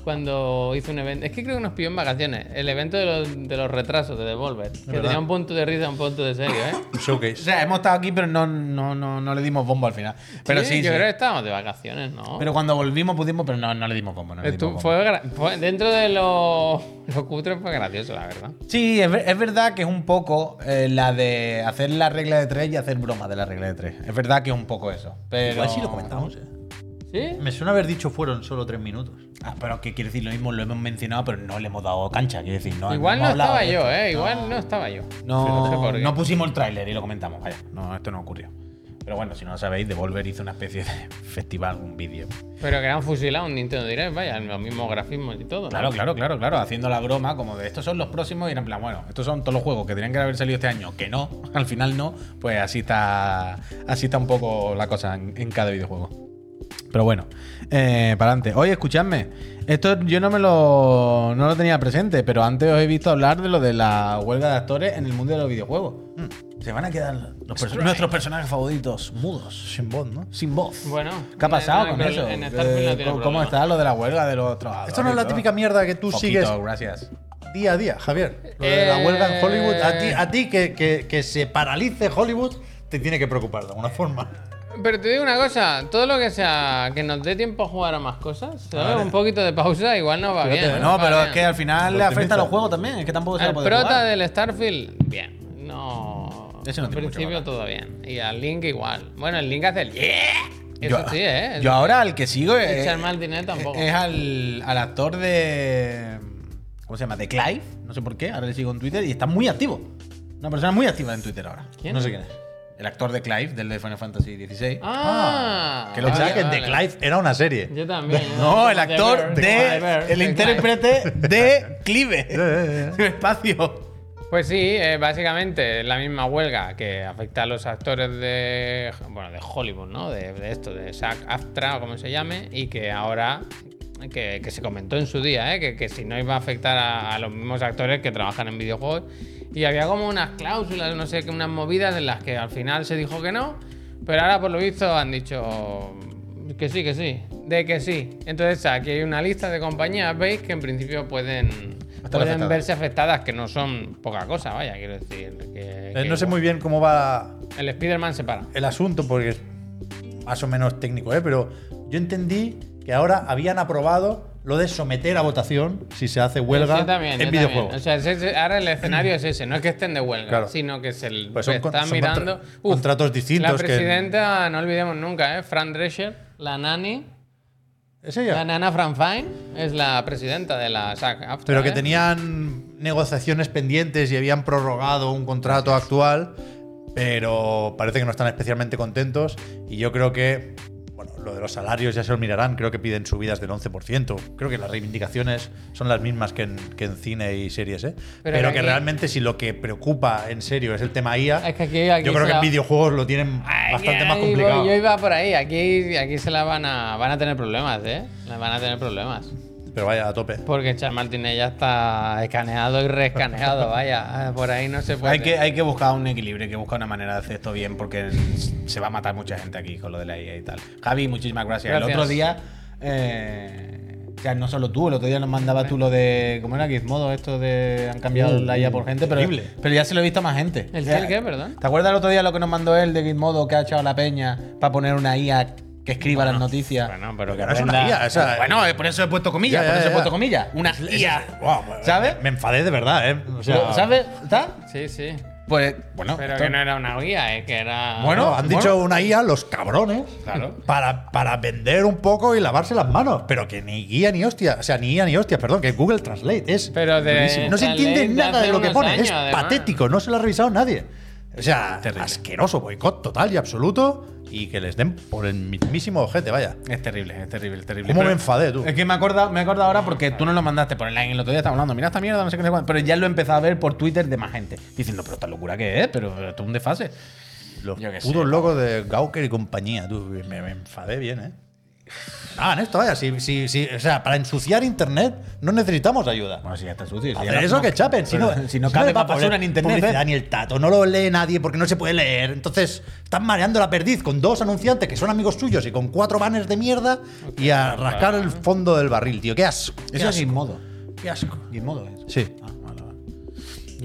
cuando hizo un evento. Es que creo que nos pilló en vacaciones. El evento de los, de los retrasos de Devolver. Que verdad. tenía un punto de risa, un punto de serio, ¿eh? Un O showcase. sea, hemos estado aquí, pero no, no, no, no le dimos bombo al final. Pero sí, yo sí. creo que estábamos de vacaciones, ¿no? Pero cuando volvimos pudimos, pero no, no le dimos bombo. No le Estu- dimos bombo. fue, dentro de los lo cutre fue gracioso, la verdad. Sí, es, es verdad que es un poco eh, la de hacer la regla de tres y hacer broma de la regla de tres. Es verdad que es un poco eso. Pero... Igual sí lo comentamos, eh. ¿Sí? Me suena haber dicho fueron solo tres minutos. Ah, pero que quiere decir lo mismo, lo hemos mencionado, pero no le hemos dado cancha. Quiere decir, no. Igual no estaba yo, esto. ¿eh? Igual no estaba yo. No, no sé pusimos el tráiler y lo comentamos. Vaya, no, esto no ocurrió. Pero bueno, si no lo sabéis, Devolver hizo una especie de festival, un vídeo. Pero que han fusilado un Nintendo Direct, vaya, los mismos grafismos y todo. ¿no? Claro, claro, claro, claro, haciendo la broma como de estos son los próximos y en plan, bueno, estos son todos los juegos que tenían que haber salido este año, que no, al final no, pues así está, así está un poco la cosa en, en cada videojuego. Pero bueno, eh, para adelante. Oye, escuchadme, esto yo no me lo, no lo tenía presente, pero antes os he visto hablar de lo de la huelga de actores en el mundo de los videojuegos. Se van a quedar los perso- nuestros personajes favoritos mudos, Sin voz, ¿no? sin voz. Bueno, ¿Qué ha pasado con eso? en Eh, ¿Cómo problema. está lo de la huelga de los trabajadores? Esto no es la típica mierda que tú Poquito, sigues gracias. día a día, Javier. Lo de la huelga en Hollywood. A ti, Eh. a ti que, que- que se paralice Hollywood te tiene que preocupar de alguna forma. Pero te digo una cosa, todo lo que sea que nos dé tiempo a jugar a más cosas, ¿sabes? Vale. un poquito de pausa igual no va Fíjate, bien. ¿eh? No, va pero bien. es que al final Lo le afecta a los juegos también. Es que tampoco se va a Al poder prota jugar. del Starfield, bien. No. Ese no Al tiene mucho principio valor. todo bien. Y al Link igual. Bueno, el Link hace el yeah. Eso yo, sí, ¿eh? Yo ahora al que sigo es, Echar mal dinero tampoco. es al, al actor de. ¿Cómo se llama? De Clive. No sé por qué. Ahora le sigo en Twitter y está muy activo. Una persona muy activa en Twitter ahora. ¿Quién? No sé quién es. El actor de Clive, del de Final Fantasy XVI. Ah, que lo sea vale, que vale. The Clive era una serie. Yo también. No, el actor Bear, de. El intérprete de Clive. espacio. Pues sí, eh, básicamente es la misma huelga que afecta a los actores de bueno de Hollywood, ¿no? De, de esto, de SAG AFTRA o como se llame, y que ahora que, que se comentó en su día, ¿eh? que, que si no iba a afectar a, a los mismos actores que trabajan en videojuegos. Y había como unas cláusulas, no sé qué, unas movidas en las que al final se dijo que no, pero ahora por lo visto han dicho que sí, que sí, de que sí. Entonces aquí hay una lista de compañías, veis, que en principio pueden, pueden afectadas. verse afectadas, que no son poca cosa, vaya, quiero decir. Que, Eh, que no sé muy bien cómo va El Spider-Man se para. el asunto porque es más o menos técnico, ¿eh? pero yo entendí que ahora habían aprobado lo de someter a votación si se hace huelga también, en videojuegos. O sea, es ese- ahora el escenario es ese, no es que estén de huelga, Claro. sino que se Pues son están son mirando. contra- contratos distintos La que- presidenta, no olvidemos nunca, ¿eh? Fran Drescher, la nani, ¿Es ella? la nana Fran Fine, es la presidenta de la SAC AFTRA, Pero que ¿eh? tenían negociaciones pendientes y habían prorrogado un contrato actual, pero parece que no están especialmente contentos. Y yo creo que, bueno, lo de los salarios ya se lo mirarán, creo que piden subidas del 11%. Creo que las reivindicaciones son las mismas que en, que en cine y series, ¿eh? Pero Pero, que aquí- realmente si lo que preocupa en serio es el tema IA, Es que aquí- aquí yo creo que la- en videojuegos lo tienen bastante más complicado. yo iba por ahí, aquí, aquí se la van a, van a tener problemas, ¿eh? Van a tener problemas. Pero vaya, a tope. Porque Charles Martínez ya está escaneado y reescaneado, vaya. Por ahí no se puede. Hay que, hay que buscar un equilibrio, hay que buscar una manera de hacer esto bien porque se va a matar mucha gente aquí con lo de la IA y tal. Javi, muchísimas gracias. Gracias. El otro día, eh, sea, no solo tú, el otro día nos mandabas tú lo de. ¿Cómo era Gizmodo? Esto de. Han cambiado Uh, la IA por gente, pero, pero ya se lo he visto a más gente. ¿El O sea, qué, perdón? ¿Te acuerdas el otro día lo que nos mandó él de Gizmodo que ha echado la peña para poner una IA que escriba las noticias? Bueno, pero que Ahora es una aprenda- IA, o sea, Bueno, eh, por eso he puesto comillas, Ya, ya, por eso he puesto comillas. Una IA. Wow, ¿Sabes? Me enfadé de verdad, ¿eh? O sea, ¿Sabes? ¿Está? Sí, sí. Pues, bueno. Pero esto- que no era una guía, es que era. Bueno, No, han dicho una IA los cabrones Claro. para, para vender un poco y lavarse las manos. Pero que ni guía ni hostia. O sea, ni guía ni hostia, perdón, que Google Translate es. Pero de- durísimo. no se entiende de nada de lo que pone. años, es además. patético, no se lo ha revisado nadie. O sea, Terrible. asqueroso, boicot total y absoluto. Y que les den por el mismísimo ojete, vaya. Es terrible, es terrible, es terrible. ¿Cómo Pero- me enfadé, tú? Es que me acordado, me acordado ahora porque tú no lo mandaste por el line el otro día, estábamos hablando, mira esta mierda, no sé qué, no sé cuánto", pero ya lo he empezado a ver por Twitter de más gente, diciendo, pero esta locura que es, pero, esto es un desfase. Los putos locos de Gawker y compañía, tú. Me, me enfadé bien, ¿eh? Hagan esto, vaya. Si, si, si- o sea, para ensuciar internet no necesitamos ayuda. Bueno, si ya está sucio. si Hacer ya no- eso no- que chapen. Si no, pero si no cabe va a basura en internet. ¿eh? ni el tato. No lo lee nadie porque no se puede leer. Entonces, están mareando la perdiz con dos anunciantes que son amigos suyos y con cuatro banners de mierda y a rascar el fondo del barril, tío. Qué asco. qué Eso es asco, Gizmodo. Qué asco. Gizmodo es. Sí. Ah,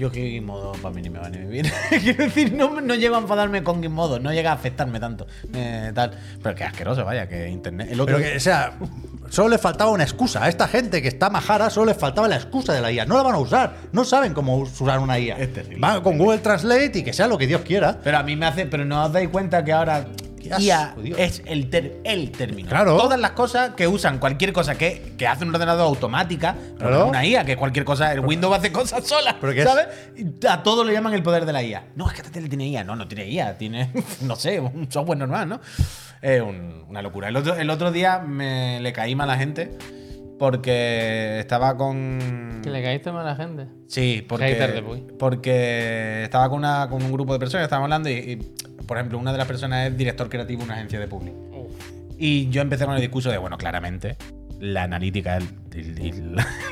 Yo que Gizmodo para mí ni me va ni me viene. Quiero decir, no, no llego a enfadarme con Gizmodo, no llega a afectarme tanto. eh, tal. Pero que asqueroso, vaya, que internet. El otro Pero que, o sea, solo les faltaba una excusa. A esta gente que está majara solo les faltaba la excusa de la IA. No la van a usar. No saben cómo usar una IA. Es terrible. Van con Google Translate y que sea lo que Dios quiera. Pero a mí me hace. Pero no os dais cuenta que ahora. Qué IA es el, ter- el término. Claro. Todas las cosas que usan, cualquier cosa que, que hace un ordenador automática, pero Claro. una IA, que cualquier cosa, el Windows hace cosas solas, es- ¿sabes? A todo le llaman el poder de la IA. No, es que esta tele tiene IA. No, no tiene IA, tiene, no sé, un software normal, ¿no? Es un- una locura. El otro, el otro día me le caí mal a la gente porque estaba con... Que le caíste mal a la gente. Sí, porque, Puy. porque estaba con, una, con un grupo de personas, estábamos hablando y, y, por ejemplo, una de las personas es director creativo de una agencia de public. Y yo empecé con el discurso de, bueno, claramente, la analítica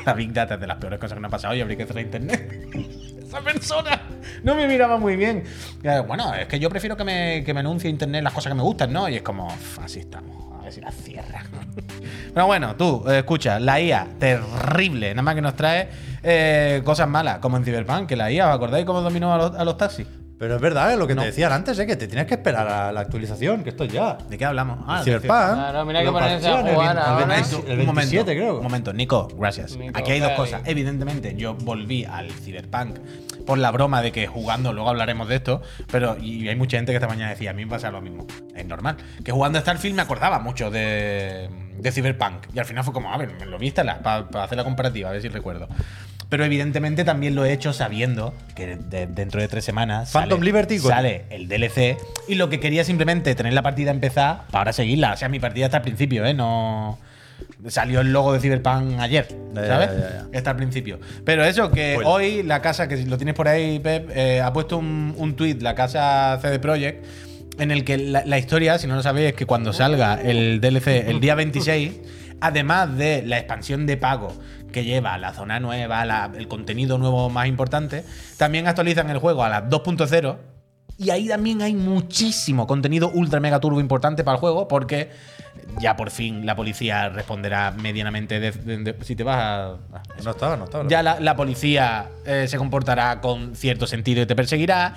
la Big Data es de las peores cosas que nos ha pasado y habría que cerrar Internet. Esa persona no me miraba muy bien. Y, Bueno, es que yo prefiero que me, que me anuncie Internet las cosas que me gustan, ¿no? Y es como, "Uf, así estamos. A ver si la cierra. Pero bueno, tú, eh, escucha, la IA, terrible. Nada más que nos trae eh, cosas malas, como en Cyberpunk, que la IA, ¿os acordáis cómo dominó a los, a los taxis? Pero es verdad, es lo que No. te decían antes, ¿eh? que te tienes que esperar a la actualización, que esto es ya. ¿De qué hablamos? Ah, de Cyberpunk. Claro, mira que ponerse a el jugar 20, ahora. el momento, 20, el un momento, 27, creo. Un momento, Nico, gracias. Nico, Aquí hay dos cosas. Evidentemente, yo volví al Cyberpunk por la broma de que jugando, luego hablaremos de esto, pero y hay mucha gente que esta mañana decía, a mí me pasa lo mismo. Es normal. Que jugando a Starfield me acordaba mucho de, de Cyberpunk. Y al final fue como, a ver, me lo vi para hacer la comparativa, a ver si recuerdo. Pero evidentemente también lo he hecho sabiendo que de- dentro de tres semanas Phantom sale, Liberty sale el DLC y lo que quería simplemente tener la partida empezada para ahora seguirla. O sea, mi partida está al principio, ¿eh? No. Salió el logo de Cyberpunk ayer, ya, ¿sabes? ya, ya. Está al principio. Pero eso, que Bueno. hoy la casa, que si lo tienes por ahí, Pep, eh, ha puesto un, un tweet, la casa CD Projekt, en el que la, la historia, si no lo sabéis, es que cuando salga el DLC el día 26, además de la expansión de pago que lleva la zona nueva, la- el contenido nuevo más importante, también actualizan el juego a las 2.0 y ahí también hay muchísimo contenido ultra mega turbo importante para el juego porque ya por fin la policía responderá medianamente de- de- de- si te vas a... No estaba, no estaba. ya la, la policía eh, se comportará con cierto sentido y te perseguirá.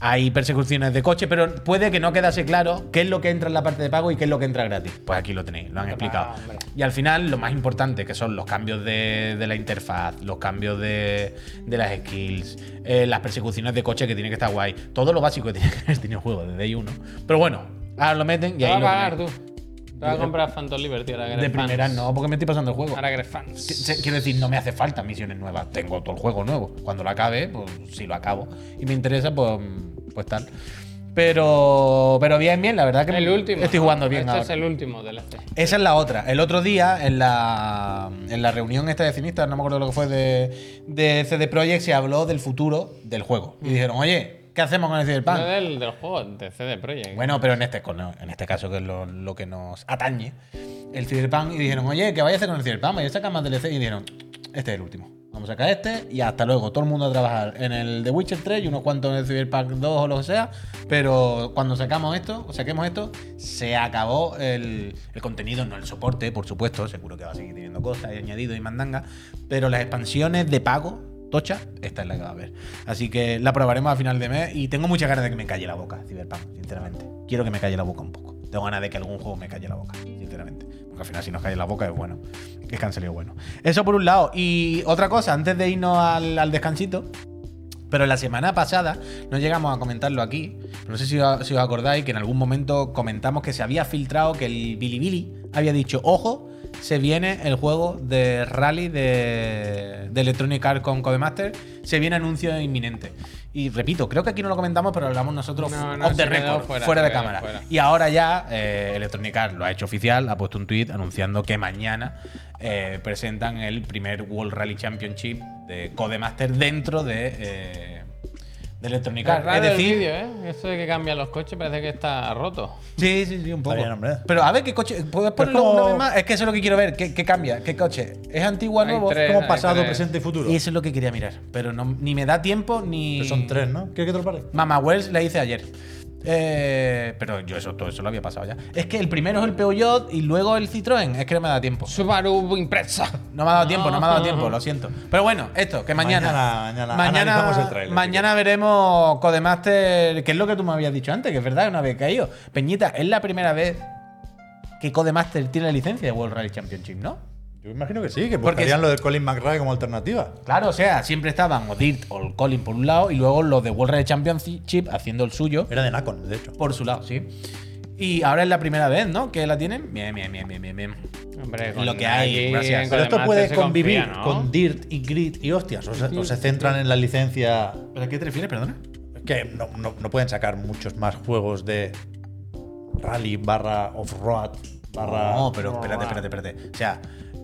Hay persecuciones de coche, pero puede que no quedase claro qué es lo que entra en la parte de pago y qué es lo que entra gratis. Pues aquí lo tenéis, lo han explicado. Y al final, lo más importante, que son los cambios de, de la interfaz, los cambios de, de las skills, eh, las persecuciones de coche que tiene que estar guay. Todo lo básico que tiene que tenido el juego desde ahí uno. Pero bueno, ahora lo meten y ahí lo pagar tenéis. tú. Te vas a comprar Phantom Liberty ahora que eres De fans. primera no, porque me estoy pasando el juego. Ahora que eres fans. Quiero decir, no me hace falta misiones nuevas. Tengo todo el juego nuevo. Cuando lo acabe, pues si lo acabo y me interesa, pues, pues tal. Pero, pero bien, bien, la verdad que El último. estoy jugando bien Este ahora. es el último DLC. Esa es la otra. El otro día, en la, en la reunión esta de cinistas, no me acuerdo lo que fue, de, de CD Projekt, se habló del futuro del juego. Y dijeron, oye, ¿qué hacemos con el Cyberpunk? No del, del juego, de CD Projekt. Bueno, pero en este, en este caso, que es lo, lo que nos atañe, el Cyberpunk, y dijeron, oye, ¿qué vais a hacer con el Cyberpunk? ¿Vais a sacar más DLC? Y dijeron, este es el último. Vamos a sacar este y hasta luego. Todo el mundo a trabajar en el The Witcher 3 y unos cuantos en el Cyberpunk 2 o lo que sea. Pero cuando sacamos esto, o saquemos esto, se acabó el, el contenido, no el soporte, por supuesto. Seguro que va a seguir teniendo cosas y añadido y mandanga. Pero las expansiones de pago, tocha, esta es la que va a haber. Así que la probaremos a final de mes y tengo muchas ganas de que me calle la boca, Cyberpunk, sinceramente. Quiero que me calle la boca un poco. Tengo ganas de que algún juego me calle la boca, sinceramente. Porque al final si nos calle la boca es bueno. Es que han salido bueno. Eso por un lado. Y otra cosa, antes de irnos al, descansito, pero la semana pasada no llegamos a comentarlo aquí. No sé si, os- si os acordáis que en algún momento comentamos que se había filtrado que el Bilibili había dicho, ojo, se viene el juego de rally de, de Electronic Arts con Codemaster, se viene anuncio inminente. Y repito, creo que aquí no lo comentamos, pero hablamos nosotros No, no, off the record, fuera, de cámara. fuera. Y ahora ya eh, Electronic Arts lo ha hecho oficial, ha puesto un tweet anunciando que mañana eh, presentan el primer World Rally Championship de Codemaster dentro de, eh, de Electronic Arts. Es Es el decir, vídeo, ¿eh? Esto de que cambian los coches parece que está roto. Sí, sí, sí, un poco. bien, hombre. Pero a ver qué coche. ¿Puedes ponerlo como- una vez más? Es que eso es lo que quiero ver. ¿Qué, qué cambia? ¿Qué coche? ¿Es antiguo o Hay nuevo? tres. Como pasado, tres. presente y futuro. Y eso es lo que quería mirar. Pero no, ni me da tiempo ni. Pero son tres, ¿no? ¿Quieres que te lo pare? Mamá Wells le hice ayer. Eh, pero yo eso, todo eso lo había pasado ya. Es que el primero es el Peugeot y luego el Citroën. Es que no me da tiempo. Subaru Impresa. No me ha dado tiempo, no me ha dado tiempo, lo siento. Pero bueno, esto, que mañana. Mañana- mañana el mañana veremos Codemaster, que es lo que tú me habías dicho antes, que es verdad, una vez caído. Peñita, es la primera vez que Codemaster tiene la licencia de World Rally Championship, ¿no? Yo imagino que sí, que Porque buscarían es- lo del Colin McRae como alternativa. Claro, o sea, siempre estaban o Dirt o el Colin por un lado y luego los de World Rally Championship haciendo el suyo Era de Nacon, de hecho. por su lado, sí. Y ahora es la primera vez, ¿no? Que la tienen. Bien, bien, bien, bien, bien, bien. Hombre, Lo que hay, gracias. Pero esto puede convivir confía, ¿no? con Dirt y Grid y hostias. O, se- o se centran en la licencia. ¿Pero a qué te refieres, perdona? Que no, no- no pueden sacar muchos más juegos de rally barra off-road barra. No, pero espérate, espérate, espérate. O sea,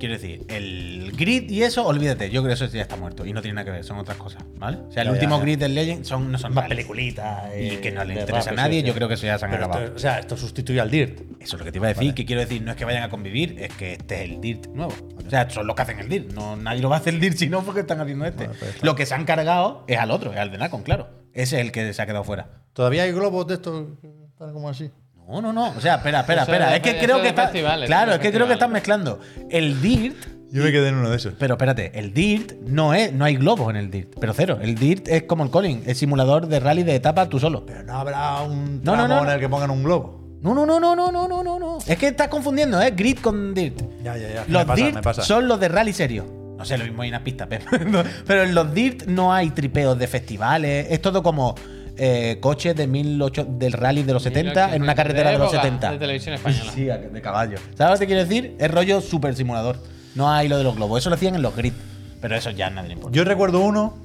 quiero decir, el grid y eso, olvídate. Yo creo que eso ya está muerto y no tiene nada que ver, son otras cosas, ¿vale? O sea, el Ya, último ya. grid del Legend son, no son más peliculitas. Y que no le interesa a nadie, sí, yo creo que eso ya se han Pero acabado. esto- o sea, esto sustituye al Dirt. Eso es lo que te iba a decir, que quiero decir, no es que vayan a convivir, es que este es el DIRT nuevo. O sea, son los que hacen el DIRT. No, nadie lo va a hacer el DIRT si no, porque están haciendo este. Bueno, pues lo que se han cargado es al otro, es al de Nacon, claro. Ese es el que se ha quedado fuera. Todavía hay globos de estos que están como así. No, no, no. O sea, espera, espera, Eso espera. de Es que creo que está. Claro, es que creo que están festivales. mezclando el DIRT. Yo me quedé en uno de esos. Pero espérate, el DIRT no es, no hay globos en el DIRT, pero cero. El DIRT es como el Colin, es simulador de rally de etapa tú solo. Pero no habrá un No, no, tramo no, en no. el que pongan un globo. No, no, no, no, no, no, no, no, no. Es que estás confundiendo, ¿eh? Grid con DIRT. Ya, ya, ya. Los me pasa, DIRT me pasa. son los de rally serio. No sé, lo mismo hay una pista, pero, pero en los DIRT no hay tripeos de festivales. Es todo como eh, coches de 1800 del rally de los 70 en una carretera de, los época 70. De televisión española. Sí, de caballo. ¿Sabes lo que te quiero decir? Es rollo super simulador. No hay lo de los globos. Eso lo hacían en los grid. Pero eso ya nadie le importa. Yo recuerdo uno,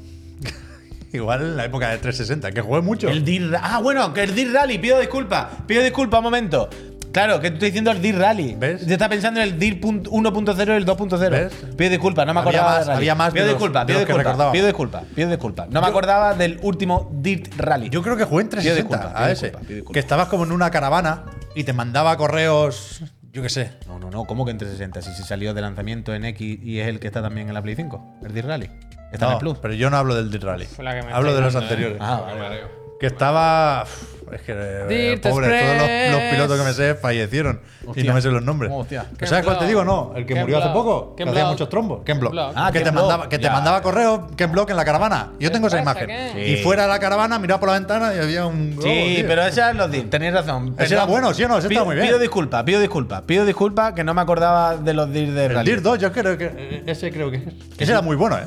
igual en la época de 360, que jugué mucho. El DIR Ah, bueno, que el DIR Rally. Pido disculpas. Pido disculpas un momento. Claro, que tú estás diciendo el DIR Rally. ¿Ves? Yo estaba pensando en el DIR punt- 1.0 y el 2.0. ¿Ves? Pido disculpas, no me Había acordaba más- del rally. había más Pido disculpas, pido disculpas. Pido disculpas, pido disculpas. No me acordaba del último DIRT Rally. Yo creo que jugué en 360 disculpas, pido a ese. Que estabas como en una caravana y te mandaba correos, yo qué sé. No, no, no, ¿cómo que en 360? Si se salió de lanzamiento en X y es el que está también en la Play 5, el DIR Rally. Está en No, el Plus. pero yo no hablo del Dirt Rally. Fue la que me Hablo de los ¿eh? anteriores. Ah, vale. Que estaba. uf, Es que, eh, Dirt pobre, todos los, pilotos que me sé fallecieron y no me sé los nombres. Hostia. ¿Que ¿Sabes cuál te digo? No, el que Ken murió hace poco, que hacía muchos trombos. Ken Block. Block. Ah, que te mandaba, que te mandaba correos Ken Block en la caravana. Yo tengo esa imagen. Y fuera de la caravana, miraba por la ventana y había un. globo, Sí, tío. pero ese es los DIRT, tenéis razón. Ese era bueno, ¿sí o no? Ese pido, estaba muy bien. Pido disculpas, pido disculpas, pido disculpas que no me acordaba de los DIRT de El Rally. Dirt 2, yo creo que. eh, Ese creo que es. Ese era muy bueno, ¿eh?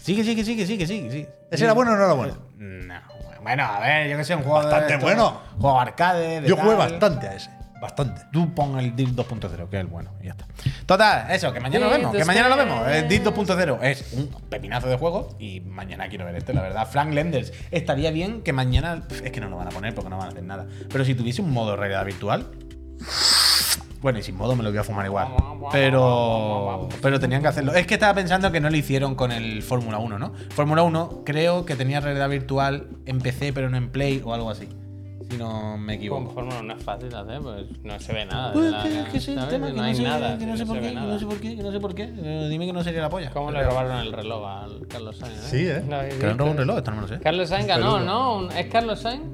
Sí, que sí, que sí, que sí, que sí, que sí. ¿Ese era bueno o no era bueno? No, bueno, a ver, yo que sé, un juego de Bastante estos, bueno. Juego arcade. de Yo jugué tal. bastante a ese. Bastante. Tú pon el DIR 2.0, que es el bueno, y ya está. Total, eso, que mañana lo vemos, que mañana lo vemos. El DIR 2.0 es un pepinazo de juego y mañana quiero ver este, la verdad. Frank Lenders, estaría bien que mañana, es que no lo van a poner porque no van a hacer nada, pero si tuviese un modo de realidad virtual, bueno, y sin modo me lo voy a fumar igual. Pero, pero tenían que hacerlo. Es que estaba pensando que no lo hicieron con el Fórmula 1, ¿no? Fórmula 1 creo que tenía realidad virtual en PC, pero no en Play o algo así. Si no me equivoco. Con Fórmula no es fácil de hacer, pues no se ve nada. Pues la- que, que es el tema, no que hay no sé, nada. que no sé por qué, no sé por qué, que no sé por qué. Eh, dime que no sería la polla. ¿Cómo le robaron el reloj al Carlos Sainz? Sí, ¿eh? ¿Lo habéis Que le han robado un reloj, esto no me lo sé. Carlos Sainz ganó. ¿no? Un- ¿Es Carlos Sainz?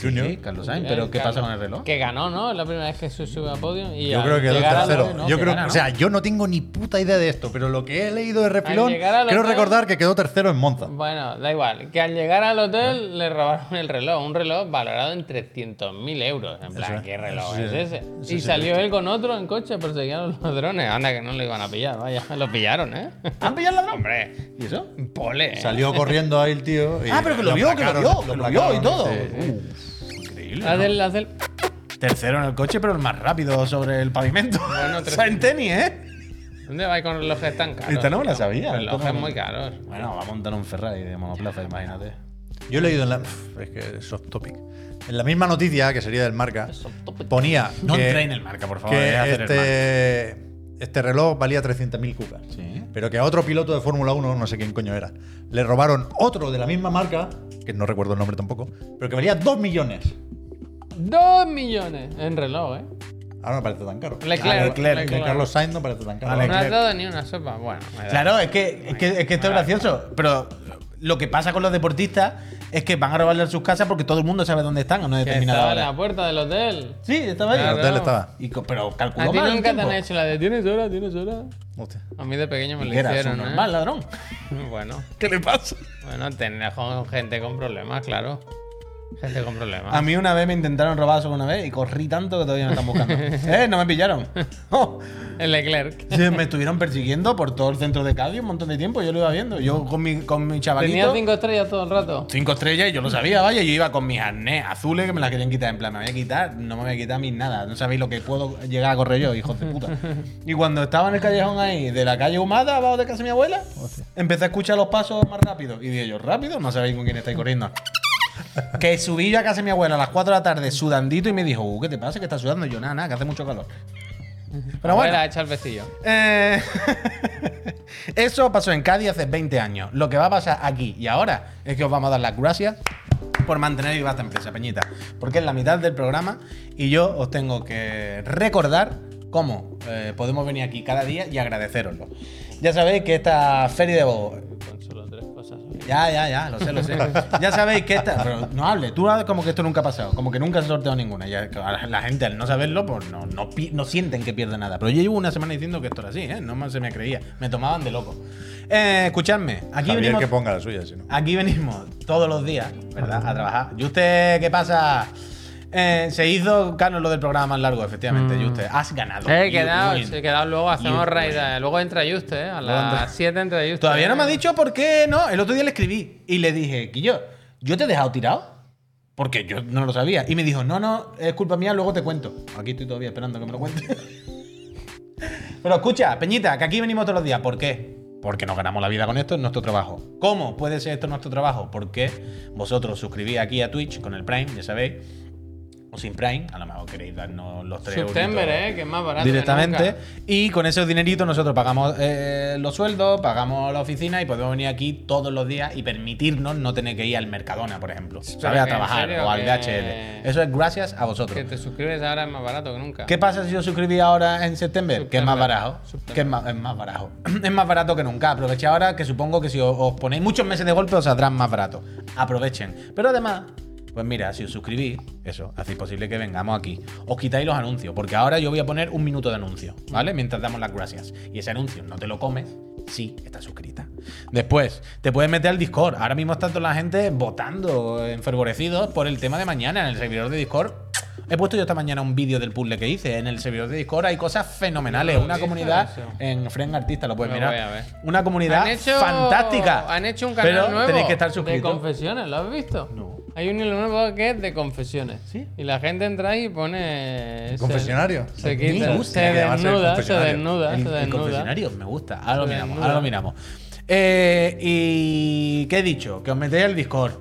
Junior. Sí, Carlos Sainz, pero Eh, ¿qué pasa con el reloj? Que ganó, ¿no? Es la primera vez que sube a podio. Y Yo al creo que al- tercero. no, yo que creo, gana, o ¿no? sea, yo no tengo ni puta idea de esto, pero lo que he leído de refilón, al quiero recordar que quedó tercero en Monza. Bueno, da igual. Que al llegar al hotel le robaron el reloj. Un reloj valorado en 300.000 euros. En plan, Eso- ¿qué reloj es ese? y sí salió lo él con otro en coche persiguiendo los ladrones. Anda, que no le iban a pillar. Vaya, lo pillaron, ¿eh? ¿Han pillado el ladrón? Hombre, ¿Y eso? pole. ¿eh? Salió corriendo ahí el tío. y Ah, pero que lo vio, que lo vio, que lo vio y todo. sí, sí. Uh, increíble. Haz ¿no? el, haz el- Tercero en el coche, pero el más rápido sobre el pavimento. Bueno, o sea, en tenis, ¿eh? ¿Dónde vais con relojes tan caros? Esta no me la tío? sabía, Relojes ¿cómo? muy caros. Bueno, va a montar un Ferrari de monoplaza, imagínate. Yo he leído en la. Es que es soft topic. En la misma noticia, que sería del marca, ponía. No que, entré en el marca, por favor. que deja hacer el este. este reloj valía 300.000 cucas. Sí. Pero que a otro piloto de Fórmula 1, no sé quién coño era, le robaron otro de la misma marca, que no recuerdo el nombre tampoco, pero que valía 2 millones. Dos millones en reloj, ¿eh? Ahora no parece tan caro. Leclerc. Leclerc, El de Carlos Sainz no parece tan caro. No has Leclerc. dado ni una sopa. Bueno, me da. Claro, es que, es que, es que esto es gracioso. Pero lo que pasa con los deportistas es que van a robarle a sus casas porque todo el mundo sabe dónde están a una Que determinada estaba en la puerta del hotel. Sí, estaba ahí. En el hotel estaba. Y co- pero A calculó ti mal el nunca te tiempo. han hecho la de tienes hora, tienes hora. Hostia. A mí de pequeño me lo ¿Qué era? hicieron, ¿eh? normal, ladrón. Bueno, ¿Qué le pasa? bueno, tener con gente con problemas, claro. Gente con problemas. A mí una vez me intentaron robar solo una vez y corrí tanto que todavía me están buscando. ¿Eh? No me pillaron. Oh. El Leclerc. Sí, me estuvieron persiguiendo por todo el centro de Cádiz un montón de tiempo. Yo lo iba viendo. Yo con mi, con mi chavalito. Tenía cinco estrellas todo el rato. Cinco estrellas y yo lo sabía, vaya. Yo iba con mis arnés azules que me las querían quitar. En plan, me voy a quitar, no me voy a quitar mis nada. No sabéis lo que puedo llegar a correr yo, hijos de puta. Y cuando estaba en el callejón ahí, de la calle Humada, abajo de casa de mi abuela, empecé a escuchar los pasos más rápido. Y dije yo, ¿rápido? No sabéis con quién estáis corriendo. Que subí yo a casa de mi abuela a las 4 de la tarde sudandito y me dijo, uh, ¿qué te pasa? Que estás sudando. Y yo, nada, nada, que hace mucho calor. Pero bueno. Abuela, echa el vestillo. Eh, Eso pasó en Cádiz hace 20 años. Lo que va a pasar aquí y ahora es que os vamos a dar las gracias por mantener viva esta empresa, Peñita. Porque es la mitad del programa y yo os tengo que recordar cómo eh, podemos venir aquí cada día y agradeceroslo. Ya sabéis que esta feria de Bobo ya, ya, ya, lo sé, lo sé. ya sabéis que esta. Pero no hable, tú hables como que esto nunca ha pasado, como que nunca se ha sorteado ninguna. Ya, la gente, al no saberlo, pues no, no, no sienten que pierde nada. Pero yo llevo una semana diciendo que esto era así, ¿eh? No más se me creía. Me tomaban de loco. Eh, escuchadme, aquí Javier venimos. que ponga la suya, si no. Aquí venimos todos los días, ¿verdad? A trabajar. ¿Y usted qué pasa? Eh, se hizo, Carlos, lo del programa más largo, efectivamente. Y usted, has ganado. Eh, quedado, sí, quedado luego hacemos raid. eh, Luego entra Juste, ¿eh? A las 7 entra Juste. Todavía no me ha eh. dicho por qué no. El otro día le escribí y le dije, Quillo, ¿yo te he dejado tirado? Porque yo no lo sabía. Y me dijo, no, no, es culpa mía, luego te cuento. Aquí estoy todavía esperando que me lo cuente. Pero escucha, Peñita, que aquí venimos todos los días. ¿Por qué? Porque nos ganamos la vida con esto, es nuestro trabajo. ¿Cómo puede ser esto nuestro trabajo? Porque vosotros suscribís aquí a Twitch con el Prime, ya sabéis. O sin Prime, a lo mejor queréis darnos los tres September, ¿eh? Que es más barato. directamente. Y con esos dineritos nosotros pagamos eh, los sueldos, pagamos la oficina y podemos venir aquí todos los días y permitirnos no tener que ir al Mercadona, por ejemplo. ¿Sabes? A trabajar o al DHL. Eso es gracias a vosotros. Que te suscribes ahora es más barato que nunca. ¿Qué pasa si yo suscribí ahora en septiembre? Que es más barato. Que es más, es más barato. es más barato que nunca. Aproveché ahora que supongo que si os, os ponéis muchos meses de golpe os saldrán más barato. Aprovechen. Pero además, pues mira, si os suscribís, eso, hacéis posible que vengamos aquí. Os quitáis los anuncios, porque ahora yo voy a poner un minuto de anuncio, ¿vale? Mientras damos las gracias. Y ese anuncio no te lo comes si estás suscrita. Después, te puedes meter al Discord. Ahora mismo está toda la gente votando, enfervorecidos por el tema de mañana en el servidor de Discord. He puesto yo esta mañana un vídeo del puzzle que hice. En el servidor de Discord hay cosas fenomenales. No, Una ¿qué comunidad eso? en Friend Artista, lo puedes Lo mirar. Una comunidad Han hecho, fantástica. Han hecho un canal pero nuevo. tenéis que estar De suscritos. confesiones, ¿lo has visto? No. Hay un hilo nuevo que es de confesiones. ¿Sí? Y la gente entra ahí y pone. confesionario? Se, Me quita, gusta se desnuda, se desnuda, El, se el desnuda. confesionario, me gusta. Ahora lo miramos, desnuda. ahora lo miramos. Eh, ¿Y qué he dicho? Que os metéis al Discord.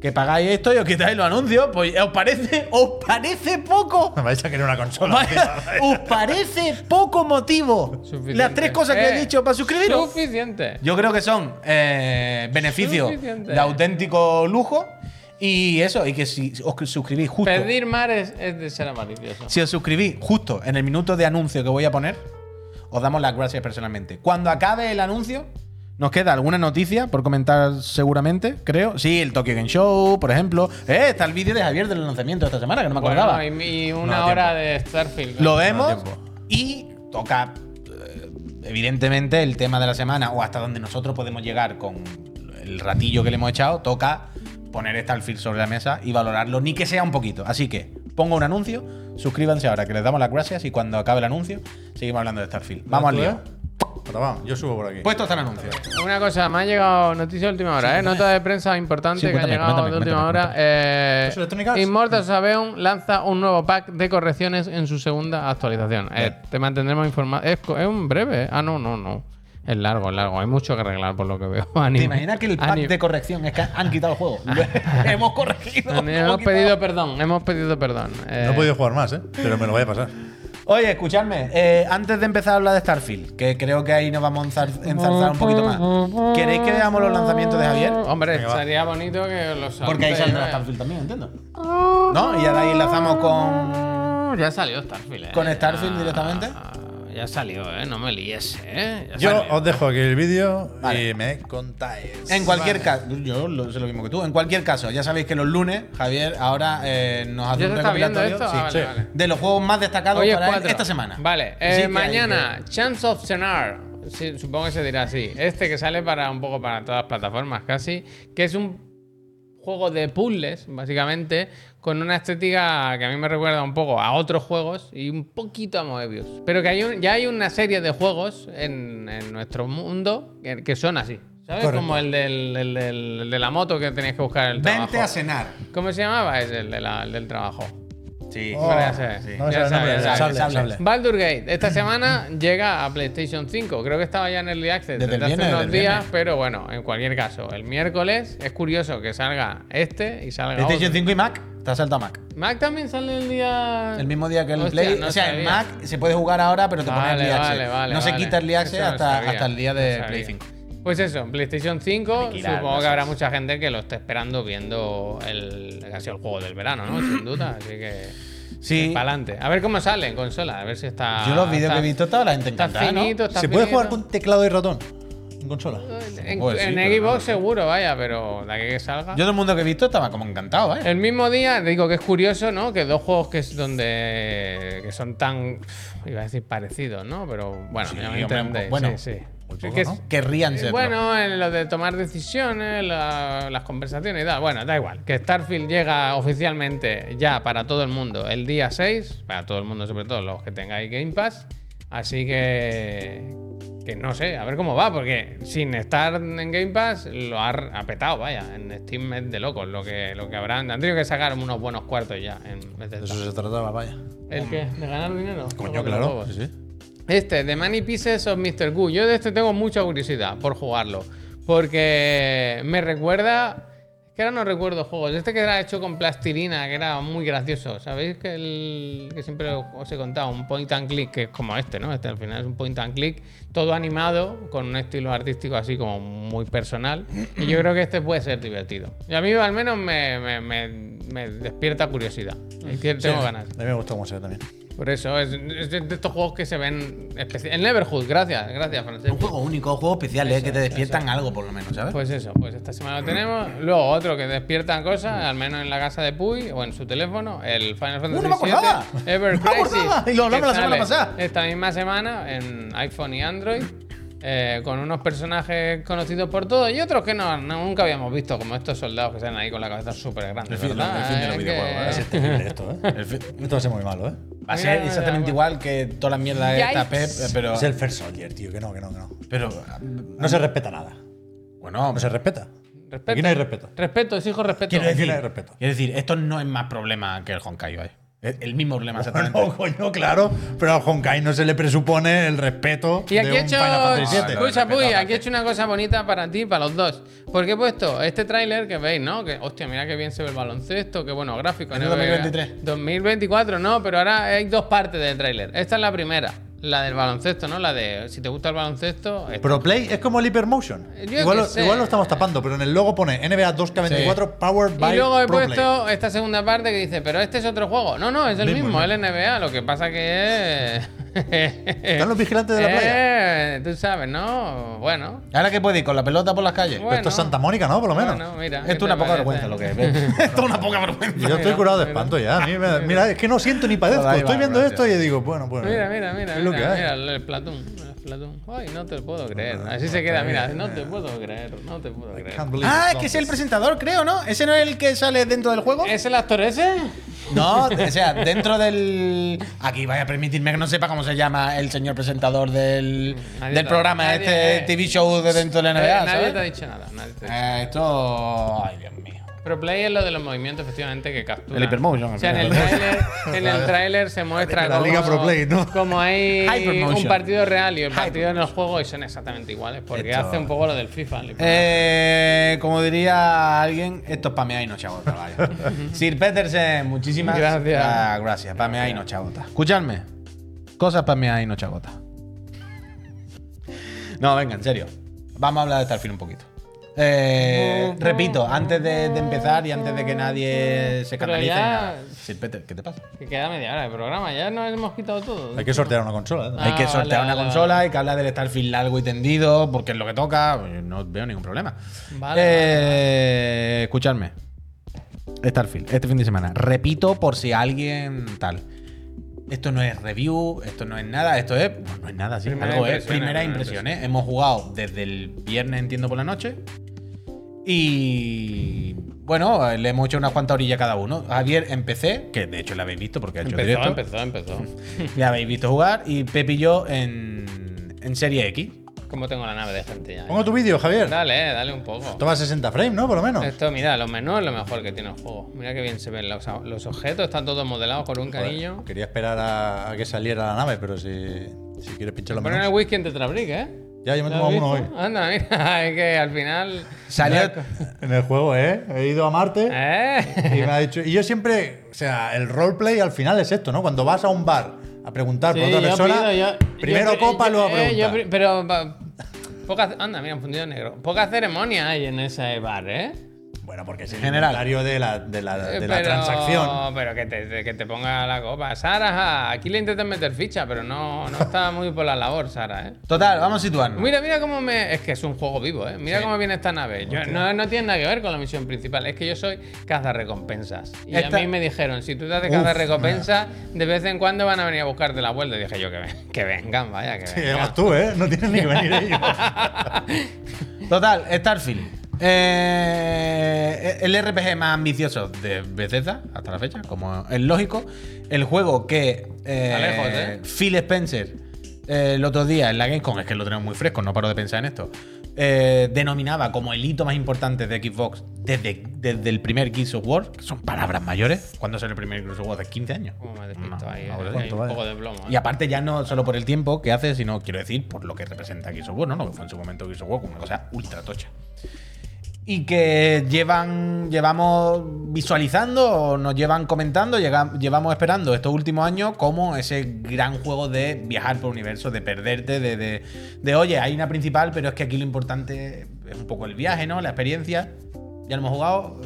Que pagáis esto y os quitáis los anuncios. Pues ¿os parece, os parece poco? Me vais a querer una consola. Vaya, ¿Os parece poco motivo? Suficiente. Las tres cosas que he Eh, dicho para suscribiros. Suficiente. Yo creo que son eh, beneficios de auténtico lujo. Y eso, y que si os suscribís justo. Pedir más es, es de ser avaricioso. Si os suscribís justo en el minuto de anuncio que voy a poner, os damos las gracias personalmente. Cuando acabe el anuncio, nos queda alguna noticia por comentar seguramente, creo. Sí, el Tokyo Game Show, por ejemplo. Eh, está el vídeo de Javier del lanzamiento de esta semana, que no me acordaba. Bueno, y, una hora de Starfield. Lo vemos y toca, eh, evidentemente, el tema de la semana o hasta donde nosotros podemos llegar con el ratillo que le hemos echado, toca poner Starfield sobre la mesa y valorarlo, ni que sea un poquito. Así que pongo un anuncio, suscríbanse ahora que les damos las gracias y cuando acabe el anuncio seguimos hablando de Starfield. Vamos al ¿Tú, lío. vamos, yo subo por aquí. Puesto está el anuncio. Una cosa, me ha llegado noticia de última hora, ¿eh? Nota de prensa importante Sí, que cuéntame, ha llegado cuéntame, de última cuéntame, hora. Eh, Sabeon lanza un nuevo pack de correcciones en su segunda actualización. Eh, te mantendremos informado. Es, es un breve. ¿eh? Ah, no, no, no. Es largo, es largo. Hay mucho que arreglar por lo que veo. ¿Te Anime- imaginas que el pack anime- de corrección es que han quitado el juego? hemos corregido. Hemos hemos quitado. pedido perdón, hemos pedido perdón. Eh, No he podido jugar más, ¿eh? Pero me lo voy a pasar. Oye, escuchadme, eh, antes de empezar a hablar de Starfield, que creo que ahí nos vamos a enzar- enzarzar un poquito más, ¿queréis que veamos los lanzamientos de Javier? Hombre, Venga, va. sería bonito que los Porque ahí saldrá Starfield también, entiendo. ¿No? Y ya de ahí enlazamos con, Ya salió Starfield, ¿eh? con Starfield Ya- directamente. Ya salió, ¿eh? No me líes, ¿eh? Ya Yo salió. os dejo aquí el vídeo Vale. y me contáis. En cualquier caso, yo lo, sé lo mismo que tú. En cualquier caso, ya sabéis que los lunes, Javier ahora eh, nos hace ¿Ya un recopilatorio esto? sí, Ah, vale, sí, vale. de los juegos más destacados Hoy es para esta semana. Vale, eh, hay mañana, Chance of Cenar. Sí, supongo que se dirá así. Este que sale para un poco para todas las plataformas casi. Que es un juego de puzzles, básicamente, con una estética que a mí me recuerda un poco a otros juegos y un poquito a Moebius. Pero que hay un- ya hay una serie de juegos en, en nuestro mundo que, que son así. ¿Sabes? Correcto. Como el, del, el del- el de la moto que tenías que buscar el trabajo. Vente a cenar. ¿Cómo se llamaba? Es el, de la- el del trabajo. Sí. Oh, ya no sable, sable. Baldur Gate, esta semana llega a PlayStation 5. Creo que estaba ya en Early Access Desde desde, hace viernes, unos desde días, viernes. pero bueno, en cualquier caso, el miércoles es curioso que salga este y salga PlayStation otro. 5 y Mac, te has saltado Mac. Mac también sale el día. El mismo día que el Hostia, Play. no o sea, en sabía. Mac se puede jugar ahora, pero te pone Vale, Early Access. vale, vale, no se quita Early Eso no hasta, hasta el día no de. Play 5. Pues eso, en PlayStation 5, Aniquilar, supongo no que habrá mucha gente que lo esté esperando viendo el, sido el juego del verano, ¿no? Sin duda, así que. Sí. Para adelante. A ver cómo sale en consola, a ver si está. Yo los vídeos está- que he visto, toda la gente Está encantada, ¿no? finito, está ¿Se puede jugar con teclado y ratón? En consola. En, Pues sí, en pero Xbox no, seguro, vaya, pero de aquí que salga. Yo todo el mundo que he visto estaba como encantado, ¿eh? El mismo día, digo que es curioso, ¿no? Que dos juegos que es donde que son tan iba a decir parecidos, ¿no? Pero bueno, Sí, me hombre, entendéis. bueno, sí, que ¿no? Querrían eh, serlo. bueno, en lo de tomar decisiones, la- las conversaciones y tal. Bueno, da igual. Que Starfield llega oficialmente ya para todo el mundo el día 6. Para todo el mundo, sobre todo los que tengáis Game Pass. Así que. Que no sé, a ver cómo va, porque sin estar en Game Pass lo ha ha petado, vaya. En Steam es de locos lo que, lo que habrán. Han tenido que sacar unos buenos cuartos ya en De eso se trataba, vaya. ¿El qué? ¿De ganar dinero? Coño, claro. huevos. Sí, sí. Este, The Many Pieces of Mr. Goo. Yo de este tengo mucha curiosidad por jugarlo. Porque me recuerda. Es que ahora no recuerdo juegos. Este que era hecho con plastilina, que era muy gracioso. ¿Sabéis que el que siempre os he contado? Un point and click, que es como este, ¿no? Este al final es un point and click, todo animado, con un estilo artístico así como muy personal. Y yo creo que este puede ser divertido. Y a mí al menos me, me- me- me despierta curiosidad. Es que tengo ganas. A mí me gusta cómo se ve también. Por eso, es, es de estos juegos que se ven especiales. El Neverhood, gracias, gracias, Francesc. Un juego único, un juego especial, ¿eh? Que te despiertan algo, por lo menos, ¿sabes? Pues eso, pues esta semana lo tenemos. Luego otro que despiertan cosas, al menos en la casa de Puy o en su teléfono, el Final Fantasy ¡Uh, no me acordaba! VII Ever ¡No me Crisis. acordaba! Y lo hablamos la semana pasada. Esta misma semana en iPhone y Android. Eh, con unos personajes conocidos por todos y otros que no, no- nunca habíamos visto, como estos soldados que salen ahí con la cabeza súper grande. El fin- ¿verdad? el fin de los Es que- videojuegos, ¿eh? Es esto, ¿eh? El fi- Esto va a ser muy malo, ¿eh? Va a ser Mira, exactamente mira, igual que todas las mierdas de esta Pep, pero. Es el First Soldier, tío, que no, que no, que no. Pero. No se respeta nada. Bueno, No se respeta. Respeto. Aquí no hay respeto. Respeto, exijo respeto. quiero decir, no hay respeto. quiero decir, esto no es más problema que el Honkai, ¿vale? Es el mismo problema exactamente. No, coño, claro. Pero al Honkai no se le presupone el respeto Y aquí de he un hecho. Final Fantasy VII. Escucha, Puy, aquí he hecho una cosa bonita para ti y para los dos. Porque he puesto este tráiler que veis, ¿no? Que, hostia, mira qué bien se ve el baloncesto, qué buenos gráficos. ¿Es de ¿no? 2023? 2024, no, pero ahora hay dos partes del tráiler. Esta es la primera, la del baloncesto, ¿no? La de si te gusta el baloncesto. esta. Pro Play es como el Hypermotion. Igual, lo- igual lo estamos tapando, pero en el logo pone NBA 2K24 Powered by Y luego he Pro puesto esta segunda parte que dice, pero este es otro juego. No, no, es el Mismo, mismo, el NBA. Lo que pasa que es. Están los vigilantes de la playa. Eh, tú sabes, ¿no? Bueno. Ahora que puede ir con la pelota por las calles. Bueno. Esto es Santa Mónica, ¿no? Por lo menos. Bueno, mira. Esto es una poca vergüenza lo que es. Esto es una poca vergüenza. Yo estoy curado de espanto ya. A mí me- mira, es que no siento ni padezco. Estoy viendo esto y digo, bueno, pues. Mira, mira, mira, Es lo mira, que hay. mira, el, Platón, Platón. Ay, no te puedo creer. Así se queda, mira, no te puedo creer, no te puedo creer. Ah, es que es el presentador, creo, ¿no? ¿Ese no es el que sale dentro del juego? ¿Es el actor ese? No, o sea, dentro del. Aquí vaya a permitirme que no sepa cómo se llama el señor presentador del, Nadie del programa, nadie- este eh. TV show de dentro de la Eh, NBA. nadie ¿sabes? te ha dicho nada. Nadie te ha dicho Eh, esto. Ay, Dios mío. Pero Play es lo de los movimientos, efectivamente, que captura. El Hypermotion, O sea, en el tráiler, en el tráiler se muestra La como, Liga Pro Play, ¿no? como hay un partido real y el partido en el juego y son exactamente iguales, porque Esto- hace un poco lo del FIFA. Eh, como diría alguien, esto es pamear y no chabota, vaya. Sir Petersen, muchísimas Gracias. Ah, gracias, pamear y no chabota. Escuchadme. Cosas para mí y no chagota. No, venga, en serio. Vamos a hablar de Starfield un poquito. Eh, repito, antes de, de empezar y antes de que nadie se canalice. ya-. Sir Peter, ¿qué te pasa? Que queda media hora de programa, ya nos hemos quitado todo. Hay que sortear una consola. ¿eh? Ah, hay que vale, sortear una vale, consola, vale. hay que hablar del Starfield largo y tendido, porque es lo que toca. pues, No veo ningún problema. Vale, Eh, Escuchadme. Starfield, este fin de semana. Repito por si alguien tal. Esto no es review, esto no es nada, esto es. Bueno, no es nada, sí. Primera algo es. Primera primera impresión, ¿eh? Hemos jugado desde el viernes, entiendo, por la noche. Y. Bueno, le hemos hecho unas cuantas orillas cada uno. Javier en PC, que de hecho la habéis visto porque ha hecho Empezó, directo. empezó, empezó. Le habéis visto jugar. Y Pepe y yo en, en Serie X. Como tengo la nave de gente ya. Pongo tu vídeo, Javier. Dale, dale un poco. Toma 60 frames, ¿no? Por lo menos. Esto, mira, lo menú es lo mejor que tiene el juego. Mira qué bien se ven los, los objetos, están todos modelados con un Joder, canillo. quería esperar a, a que saliera la nave, pero si, si quieres pinchar los Ponen el menús. whisky en Tetrabrick, ¿eh? Ya, yo me he ¿Lo has tomado uno hoy. Anda, mira, es que al final. Salió. En el juego, ¿eh? He ido a Marte. ¿Eh? Y me ha dicho. Y yo siempre. O sea, el roleplay al final es esto, ¿no? Cuando vas a un bar a preguntar por otra persona. pido, yo- primero yo- copa, yo- luego eh, pregunta. pero. poca, anda, mira, un fundido negro. Poca ceremonia hay en ese bar, ¿eh? Bueno, porque es el General. inventario de la, de la, de Eh, la pero- transacción. Pero que te, de- que te ponga la copa. Sara, aquí le intentan meter ficha, pero no, no está muy por la labor, Sara, ¿eh? Total, vamos a situarnos. Mira, mira cómo me. Es que es un juego vivo, ¿eh? Mira cómo viene esta nave. Yo- no, no tiene nada que ver con la misión principal. Es que yo soy cazarrecompensas. Y Esta- a mí me dijeron: si tú te haces Uf, cazarrecompensas, de vez en cuando van a venir a buscarte la vuelta. Y dije yo: que, ven- que vengan, vaya, que Sí, vengan. además tú, ¿eh? No tienes ni que venir ellos. Total, Starfield. Eh, el RPG más ambicioso de Bethesda hasta la fecha, como es lógico. El juego que eh, Alejos, ¿eh? Phil Spencer eh, el otro día en la Gamescom, es que lo tenemos muy fresco, no paro de pensar en esto, eh, denominaba como el hito más importante de Xbox desde, desde el primer Gears of War, que son palabras mayores. ¿Cuándo salió el primer Gears of War? ¿Hace 15 años? Cómo me despisto No, ahí, no, ¿cuánto hay un vale? poco de plomo. ¿eh? Y aparte ya no solo por el tiempo que hace, sino quiero decir por lo que representa Gears of War, ¿no? Lo que fue en su momento Gears of War, como una cosa ultra tocha. Y que llevan, llevamos visualizando o nos llevan comentando, llevamos esperando estos últimos años como ese gran juego de viajar por universo, de perderte, de, de, de, oye, hay una principal, pero es que aquí lo importante es un poco el viaje, ¿no? La experiencia. Ya lo hemos jugado.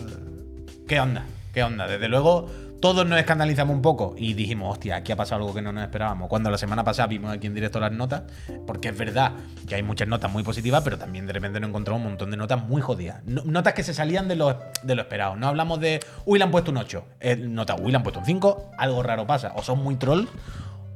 ¿Qué onda? ¿Qué onda? Desde luego, todos nos escandalizamos un poco y dijimos, hostia, aquí ha pasado algo que no nos esperábamos. Cuando la semana pasada vimos aquí en directo las notas, porque es verdad que hay muchas notas muy positivas, pero también de repente nos encontramos un montón de notas muy jodidas. No- notas que se salían de lo, de lo esperado. No hablamos de, uy, le han puesto un 8. Eh, nota, uy, le han puesto un 5. Algo raro pasa. O son muy troll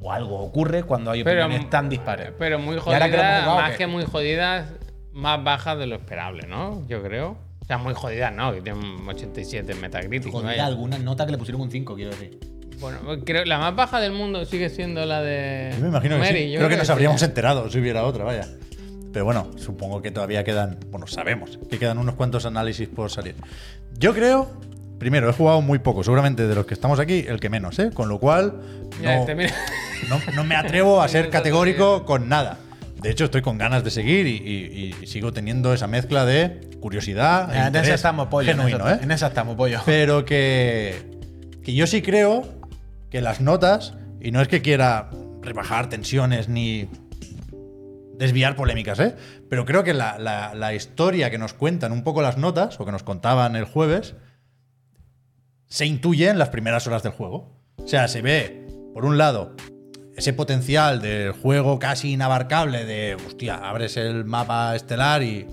o algo ocurre cuando hay Pero- opiniones tan dispares. Pero muy jodidas, más que muy jodidas, más bajas de lo esperable, ¿no? Yo creo. O sea, muy jodidas, ¿no? Que tienen un 87 en Metacritic. Jodida vaya. algunas notas que le pusieron un 5, quiero decir. Bueno, creo la más baja del mundo sigue siendo la de. Yo me imagino que Mary, sí. yo Creo que nos habríamos enterado si hubiera otra, vaya. Pero bueno, supongo que todavía quedan. Bueno, sabemos que quedan unos cuantos análisis por salir. Yo creo. Primero, he jugado muy poco, seguramente de los que estamos aquí, el que menos, ¿eh? Con lo cual. Este, mira. no, no me atrevo a ser categórico con nada. De hecho, estoy con ganas de seguir y, y- y sigo teniendo esa mezcla de curiosidad. e En interés esa estamos, pollo. en Genuino, esa- ¿eh? En esa estamos, pollo. Pero que, que yo sí creo que las notas, y no es que quiera rebajar tensiones ni desviar polémicas, ¿eh? pero creo que la, la- la historia que nos cuentan un poco las notas, o que nos contaban el jueves, se intuye en las primeras horas del juego. O sea, se ve, por un lado, ese potencial del juego casi inabarcable de, hostia, abres el mapa estelar y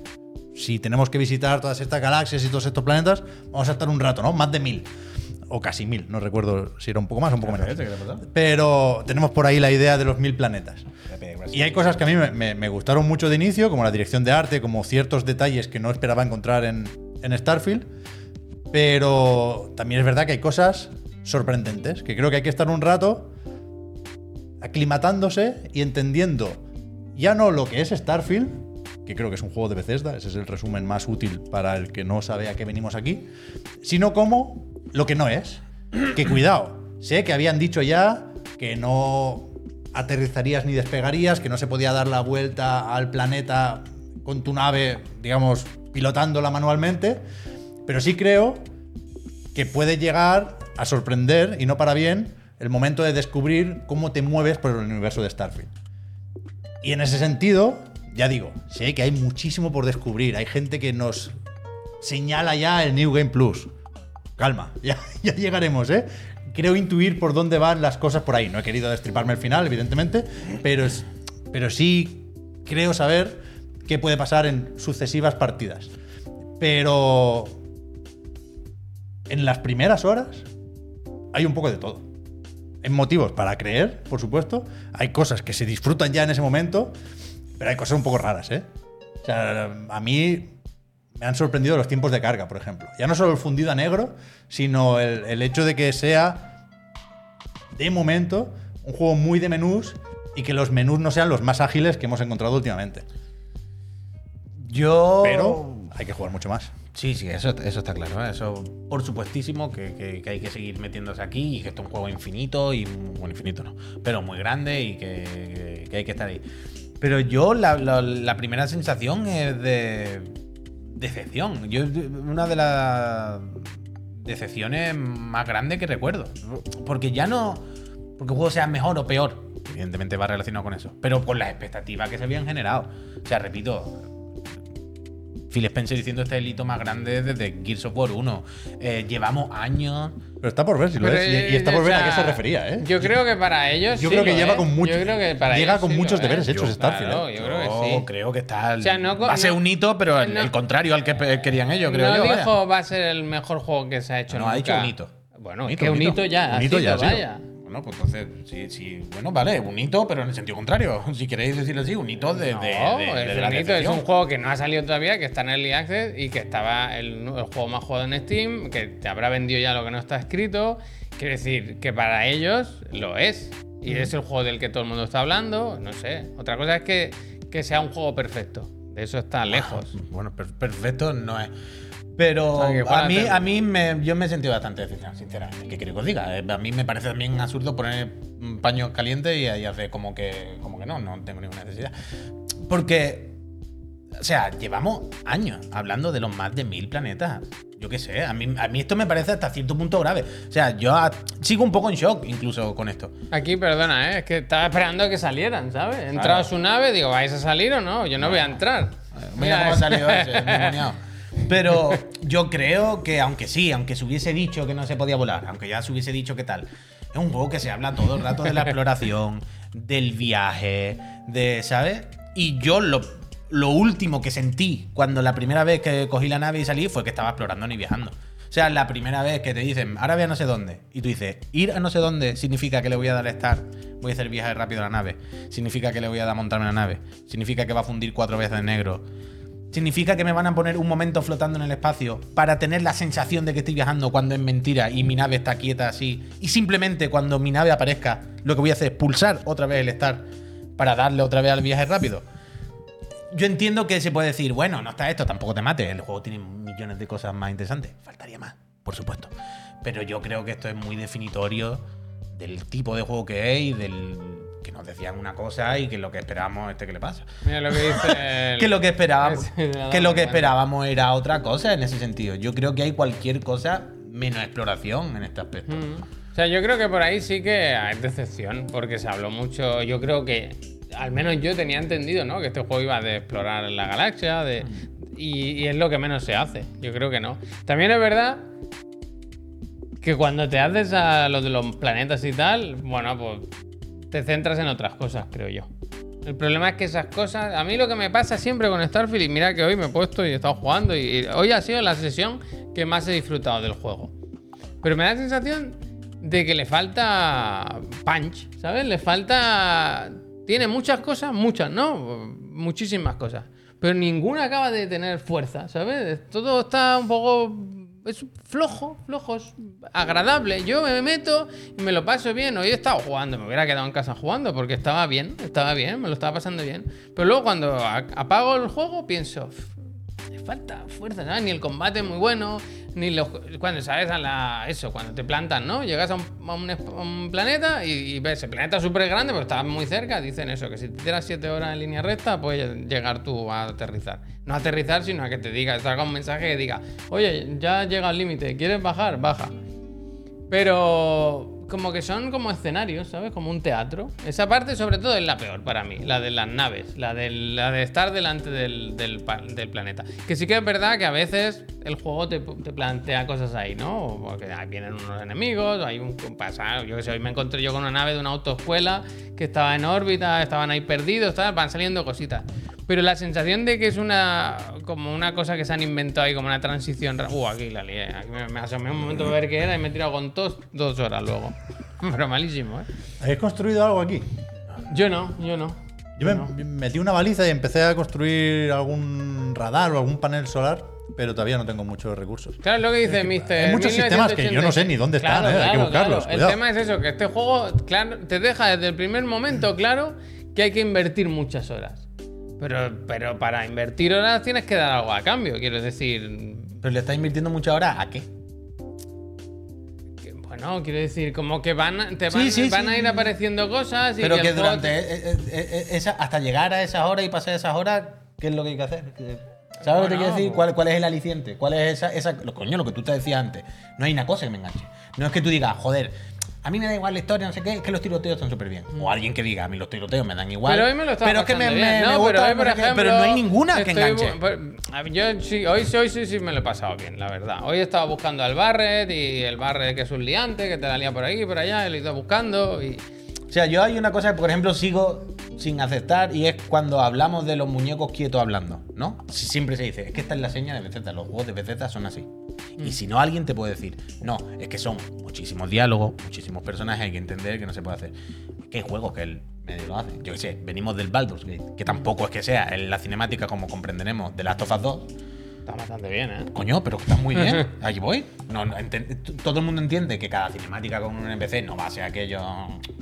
si tenemos que visitar todas estas galaxias y todos estos planetas, vamos a estar un rato, ¿no? Más de mil. O casi mil, no recuerdo si era un poco más o un poco menos. Pero tenemos por ahí la idea de los mil planetas. Y hay cosas que a mí me, me- me gustaron mucho de inicio, como la dirección de arte, como ciertos detalles que no esperaba encontrar en, en Starfield. Pero también es verdad que hay cosas sorprendentes, que creo que hay que estar un rato aclimatándose y entendiendo ya no lo que es Starfield, que creo que es un juego de Bethesda, ese es el resumen más útil para el que no sabe a qué venimos aquí, sino como lo que no es. Que cuidado, sé que habían dicho ya que no aterrizarías ni despegarías, que no se podía dar la vuelta al planeta con tu nave, digamos, pilotándola manualmente, pero sí creo que puede llegar a sorprender, y no para bien, el momento de descubrir cómo te mueves por el universo de Starfield. Y en ese sentido, ya digo, sé que hay muchísimo por descubrir. Hay gente que nos señala ya el New Game Plus. Calma, ya, ya llegaremos, ¿eh? Creo intuir por dónde van las cosas por ahí. No he querido destriparme el final, evidentemente, pero, pero sí creo saber qué puede pasar en sucesivas partidas. Pero en las primeras horas hay un poco de todo. Hay motivos para creer, por supuesto. Hay cosas que se disfrutan ya en ese momento, pero hay cosas un poco raras, ¿eh? O sea, a mí me han sorprendido los tiempos de carga, por ejemplo. Ya no solo el fundido a negro, sino el, el hecho de que sea, de momento, un juego muy de menús y que los menús no sean los más ágiles que hemos encontrado últimamente. Yo. Pero hay que jugar mucho más. Sí, sí, eso, eso está claro. ¿eh? Eso, por supuestísimo, que, hay que seguir metiéndose aquí y que esto es un juego infinito y. Bueno, infinito no, pero muy grande y que, hay que estar ahí. Pero yo, la, la- la primera sensación es de. decepción. Yo, una de las decepciones más grandes que recuerdo. Porque ya no. Porque el juego sea mejor o peor. Evidentemente va relacionado con eso. Pero con las expectativas que se habían generado. O sea, repito, Phil Spencer diciendo este es el hito más grande desde Gears of War 1. Eh, llevamos años. Pero está por ver si lo Pero, es. Y, y está por o ver a qué se refería, ¿eh? Yo creo que para ellos. Yo sí creo que lo lleva es. con mucho- Yo creo que para llega ellos con sí muchos deberes es. hechos Starfield, Claro, ¿eh? yo creo que Yo sí. creo que está. O sea, no va a ser no- un hito, pero el, no- el contrario al que querían ellos, creo no yo. dijo va a ser el mejor juego que se ha hecho No, ha nunca. dicho un hito. Bueno, Un es hito, que un hito. ya. Un ha hito ya ha vaya. Bueno, pues entonces, sí, sí. Bueno, vale, un hito, pero en el sentido contrario. Si queréis decirlo así, un hito de, No, de, de- de es la un hito, es un juego que no ha salido todavía, que está en Early Access y que estaba el, el juego más jugado en Steam, que te habrá vendido ya lo que no está escrito. Quiero decir, que para ellos lo es. Y es el juego del que todo el mundo está hablando. No sé. Otra cosa es que, que sea un juego perfecto. De eso está lejos. Bueno, per- perfecto no es. Pero O sea, a mí, a a mí me, yo me he sentido bastante decepcionado, sinceramente. ¿Qué quiero que os diga? Eh, A mí me parece también absurdo poner un paño caliente y, y hacer como que, como que no, no tengo ninguna necesidad. Porque, o sea, llevamos años hablando de los más de mil planetas. Yo qué sé, a mí, a mí esto me parece hasta cierto punto grave. O sea, yo a- sigo un poco en shock incluso con esto. Aquí, perdona, ¿eh? es que estaba esperando que salieran, ¿sabes? He entrado Claro. a su nave, digo, ¿vais a salir o no? Yo no voy a entrar. Mira cómo ha salido ese. Pero yo creo que, aunque sí, aunque se hubiese dicho que no se podía volar, aunque ya se hubiese dicho que tal, es un juego que se habla todo el rato de la exploración, del viaje, de, ¿sabes? Y yo lo, lo último que sentí cuando la primera vez que cogí la nave y salí fue que estaba explorando ni viajando. O sea, la primera vez que te dicen, ahora ve a no sé dónde, y tú dices, ir a no sé dónde significa que le voy a dar start, voy a hacer viaje rápido a la nave, significa que le voy a dar a montarme la nave, significa que va a fundir cuatro veces en negro, significa que me van a poner un momento flotando en el espacio para tener la sensación de que estoy viajando cuando es mentira y mi nave está quieta así. Y simplemente cuando mi nave aparezca, lo que voy a hacer es pulsar otra vez el start para darle otra vez al viaje rápido. Yo entiendo que se puede decir, bueno, no está esto, tampoco te mates. El juego tiene millones de cosas más interesantes. Faltaría más, por supuesto. Pero yo creo que esto es muy definitorio del tipo de juego que es y del que nos decían una cosa y que lo que esperábamos este que le pasa. Mira lo que dice. el- Que lo que esperábamos, que lo que esperábamos era otra cosa en ese sentido. Yo creo que hay cualquier cosa menos exploración en este aspecto. Mm. O sea, yo creo que por ahí sí que hay decepción, porque se habló mucho. Yo creo que, al menos yo tenía entendido, ¿no? Que este juego iba de explorar la galaxia, de. Y, y es lo que menos se hace. Yo creo que no. También es verdad que cuando te haces a lo de los planetas y tal, bueno, pues te centras en otras cosas, creo yo. El problema es que esas cosas, a mí lo que me pasa siempre con Starfield, y mira que hoy me he puesto y he estado jugando, y, y hoy ha sido la sesión que más he disfrutado del juego. Pero me da la sensación de que le falta punch, ¿sabes? Le falta... Tiene muchas cosas, muchas, ¿no? Muchísimas cosas. Pero ninguna acaba de tener fuerza, ¿sabes? Todo está un poco... Es flojo, flojo, es agradable. Yo me meto y me lo paso bien. Hoy he estado jugando, me hubiera quedado en casa jugando porque estaba bien, estaba bien, me lo estaba pasando bien. Pero luego cuando apago el juego pienso, le falta fuerza, ¿sabes? Ni el combate es muy bueno, ni los. Cuando sabes a la. Eso, cuando te plantan, ¿no? Llegas a un, es- planeta y, ves el planeta súper grande, pero está muy cerca. Dicen eso, que si te tiras 7 horas en línea recta, puedes llegar tú a aterrizar. No a aterrizar, sino a que te diga, haga un mensaje que diga, oye, ya llega al límite, ¿quieres bajar? Baja. Pero como que son como escenarios, ¿sabes? Como un teatro. Esa parte, sobre todo, es la peor para mí. La de las naves. La de, la de estar delante del, del del planeta. Que sí que es verdad que a veces el juego te, te plantea cosas ahí, ¿no? Porque vienen unos enemigos, hay un pasa, yo que sé, hoy me encontré yo con una nave de una autoescuela que estaba en órbita, estaban ahí perdidos, van saliendo cositas. Pero la sensación de que es una como una cosa que se han inventado ahí, como una transición. ra- Uh, aquí la lié. Aquí me, me asomé un momento a ver qué era y me he tirado con tos dos horas luego. Pero malísimo, ¿eh? ¿Habéis construido algo aquí? Yo no, yo no. Yo me metí una baliza y empecé a construir algún radar o algún panel solar, pero todavía no tengo muchos recursos. Claro, es lo que dice Mr. hay muchos sistemas que yo no sé ni dónde están, ¿eh? Hay que buscarlos, El cuidado. tema es eso, que este juego claro, te deja desde el primer momento claro que hay que invertir muchas horas. Pero, pero para invertir horas tienes que dar algo a cambio, quiero decir. Pero le estás invirtiendo mucha hora a qué? que, bueno, quiero decir, como que van, te van, sí, van sí. a ir apareciendo cosas y Pero que durante te- eh, eh, esa, hasta llegar a esas horas y pasar esas horas, ¿qué es lo que hay que hacer? ¿Sabes lo que te Bueno, quiero decir? pues- ¿Cuál, ¿Cuál es el aliciente? ¿Cuál es esa, esa coño, lo que tú te decías antes? No hay una cosa que me enganche. No es que tú digas, joder, a mí me da igual la historia, no sé qué, es que los tiroteos están súper bien. O alguien que diga, a mí los tiroteos me dan igual. Pero hoy me lo estaba Pero es que me, pasando me- bien. me No, gusta, pero hoy, no por sé qué, ejemplo, pero no hay ninguna que enganche. Yo sí, hoy, sí- hoy sí, sí me lo he pasado bien, la verdad. Hoy he estado buscando al Barret y el Barret que es un liante, que te la lía por aquí y por allá, y lo he ido buscando y... O sea, yo hay una cosa que, por ejemplo, sigo sin aceptar y es cuando hablamos de los muñecos quietos hablando, ¿no? Si- Siempre se dice, es que esta es la seña de Bethesda, los juegos de Bethesda son así. Y si no, alguien te puede decir, no, es que son muchísimos diálogos, muchísimos personajes, hay que entender que no se puede hacer. Es que hay juegos que el medio lo hacen. Yo qué sé, venimos del Baldur's Gate, que tampoco es que sea en la cinemática como comprenderemos de Last of Us 2, Está bastante bien, ¿eh? Coño, pero está muy bien. Allí voy. No, todo el mundo entiende que cada cinemática con un NPC no va a ser aquello,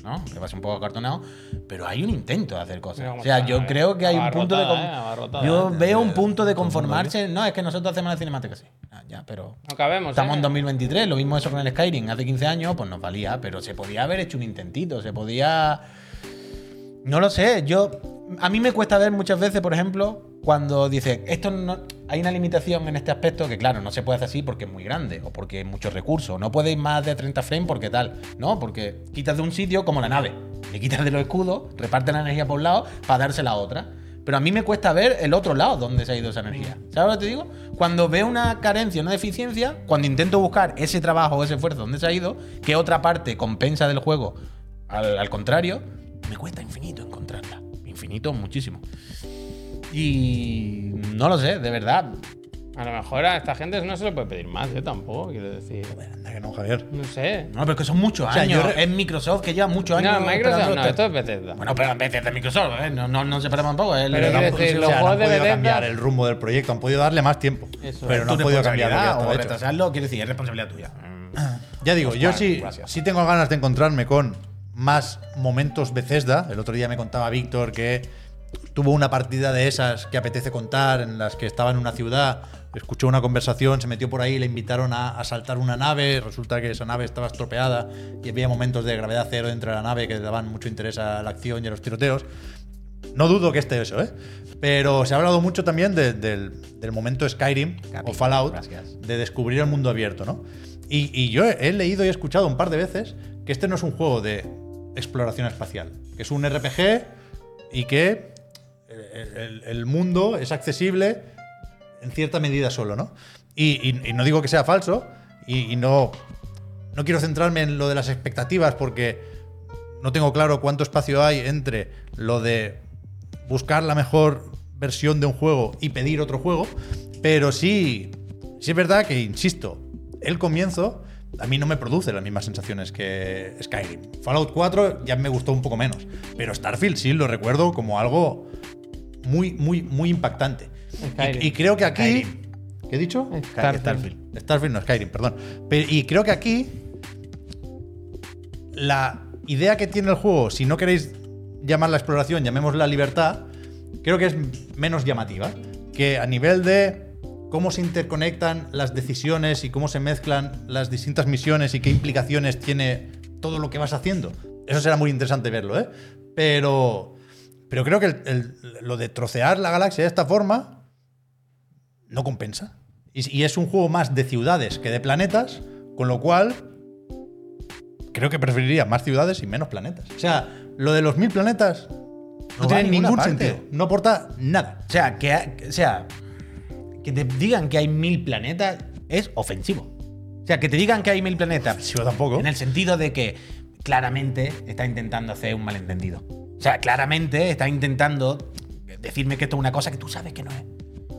¿no? Que va a ser un poco acartonado. Pero hay un intento de hacer cosas. O sea, está, yo eh. creo que hay un punto de. Eh, Yo eh. veo un punto de conformarse. No, es que nosotros hacemos la cinemática así. Ah, ya, pero. No cabemos, Estamos ¿eh? en 2023, lo mismo eso con el Skyrim. Hace 15 años, pues nos valía, pero se podía haber hecho un intentito, se podía. No lo sé, yo. A mí me cuesta ver muchas veces, por ejemplo, cuando dice, esto no. Hay una limitación en este aspecto que, claro, no se puede hacer así porque es muy grande o porque hay muchos recursos. No puede ir más de 30 frames porque tal, ¿no? Porque quitas de un sitio como la nave. Le quitas de los escudos, reparte la energía por un lado para dársela a otra. Pero a mí me cuesta ver el otro lado donde se ha ido esa energía. ¿Sabes lo que te digo? Cuando veo una carencia, una deficiencia, cuando intento buscar ese trabajo o ese esfuerzo donde se ha ido, que otra parte compensa del juego, al, al contrario, me cuesta infinito encontrarla. Infinito, muchísimo. Y no lo sé, de verdad. A lo mejor a esta gente no se le puede pedir más, ¿eh? Tampoco, quiero decir. Anda que no, Javier. No sé. No, pero es que son muchos sea, años. Es Microsoft que lleva muchos años. No, Microsoft esperando no, esto es Bethesda. Bueno, pero en vez de Microsoft, ¿eh? no, no, no separamos un poco. ¿eh? Pero quiero decir, O los sea, no han juegos de podido Bethesda- cambiar el rumbo del proyecto, han podido darle más tiempo. Eso pero es. no han podido cambiar lo que ya responsabilidad, estaba o retrasarlo, quiero decir, es responsabilidad tuya. Ya digo, Pues yo claro, sí, gracias. sí tengo ganas de encontrarme con más momentos Bethesda. El otro día me contaba Víctor que tuvo una partida de esas que apetece contar, en las que estaba en una ciudad, escuchó una conversación, se metió por ahí, le invitaron a, a saltar una nave, resulta que esa nave estaba estropeada y había momentos de gravedad cero dentro de la nave que le daban mucho interés a la acción y a los tiroteos. No dudo que esté eso, ¿eh? Pero se ha hablado mucho también de- del, del momento Skyrim o Fallout, gracias. de descubrir el mundo abierto, ¿no? Y, y yo he, he leído y he escuchado un par de veces que este no es un juego de exploración espacial, que es un RPG y que el, el- mundo es accesible en cierta medida solo, ¿no? Y no digo que sea falso, y, y no, no quiero centrarme en lo de las expectativas porque no tengo claro cuánto espacio hay entre lo de buscar la mejor versión de un juego y pedir otro juego, pero sí, sí es verdad que, insisto, el comienzo a mí no me produce las mismas sensaciones que Skyrim. Fallout 4 ya me gustó un poco menos, pero Starfield sí lo recuerdo como algo muy, muy, muy impactante. Y, y creo que aquí... Skyrim. ¿Qué he dicho? Starfield. Starfield. Starfield no, Skyrim, perdón. Pe- y creo que aquí la idea que tiene el juego, si no queréis llamarla exploración, llamémosla libertad, creo que es menos llamativa. Que a nivel de cómo se interconectan las decisiones y cómo se mezclan las distintas misiones y qué implicaciones tiene todo lo que vas haciendo. Eso será muy interesante verlo, ¿eh? Pero, pero creo que el- el- lo de trocear la galaxia de esta forma no compensa. Y, y es un juego más de ciudades que de planetas, con lo cual creo que preferiría más ciudades y menos planetas. O sea, lo de los mil planetas no, tiene ningún parte. sentido. No aporta nada. O sea, que, o sea, que te digan que hay mil planetas es ofensivo. O sea, que te digan que hay mil planetas. Si yo tampoco. En el sentido de que claramente está intentando hacer un malentendido. O sea, claramente está intentando decirme que esto es una cosa que tú sabes que no es.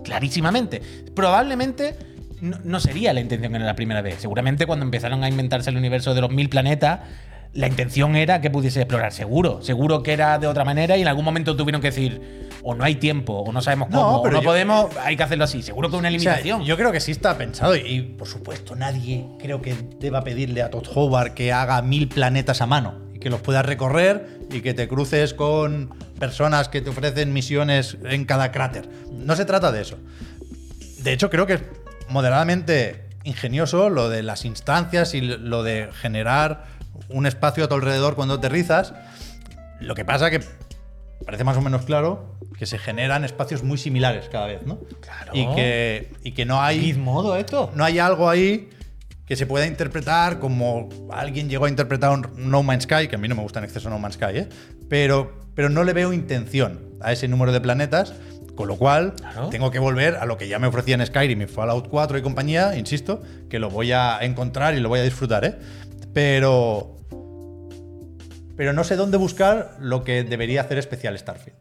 Clarísimamente. Probablemente no, no sería la intención en la primera vez. Seguramente cuando empezaron a inventarse el universo de los mil planetas, la intención era que pudiese explorar. Seguro. Seguro que era de otra manera y en algún momento tuvieron que decir o no hay tiempo, o no sabemos No, cómo, o pero no yo- podemos, hay que hacerlo así. Seguro que una O sea, limitación. yo creo que sí está pensado y, y, por supuesto nadie creo que deba pedirle a Todd Howard que haga mil planetas a mano y que los puedas recorrer y que te cruces con personas que te ofrecen misiones en cada cráter. No se trata de eso. De hecho, creo que es moderadamente ingenioso lo de las instancias y lo de generar un espacio a tu alrededor cuando aterrizas. Lo que pasa que parece más o menos claro que se generan espacios muy similares cada vez, ¿no? Claro. Y que, y que no hay Gizmodo esto. no hay algo ahí que se pueda interpretar como alguien llegó a interpretar un No Man's Sky, que a mí no me gusta en exceso No Man's Sky, ¿eh? pero, pero no le veo intención a ese número de planetas, con lo cual Claro. tengo que volver a lo que ya me ofrecía en Skyrim y Fallout 4 y compañía, insisto, que lo voy a encontrar y lo voy a disfrutar, ¿eh? pero, pero no sé dónde buscar lo que debería hacer especial Starfield.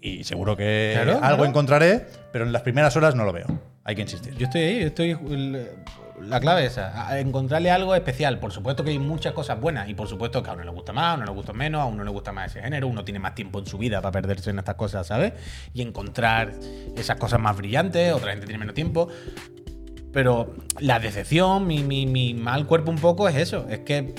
Y seguro que Claro, algo claro. encontraré, pero en las primeras horas no lo veo. Hay que insistir. Yo estoy ahí, yo estoy. La clave es esa, encontrarle algo especial. Por supuesto que hay muchas cosas buenas y por supuesto que a uno le gusta más, a uno le gusta menos, a uno le gusta más ese género, uno tiene más tiempo en su vida para perderse en estas cosas, ¿sabes? Y encontrar esas cosas más brillantes, otra gente tiene menos tiempo. Pero la decepción, mi, mi, mi mal cuerpo un poco es eso, es que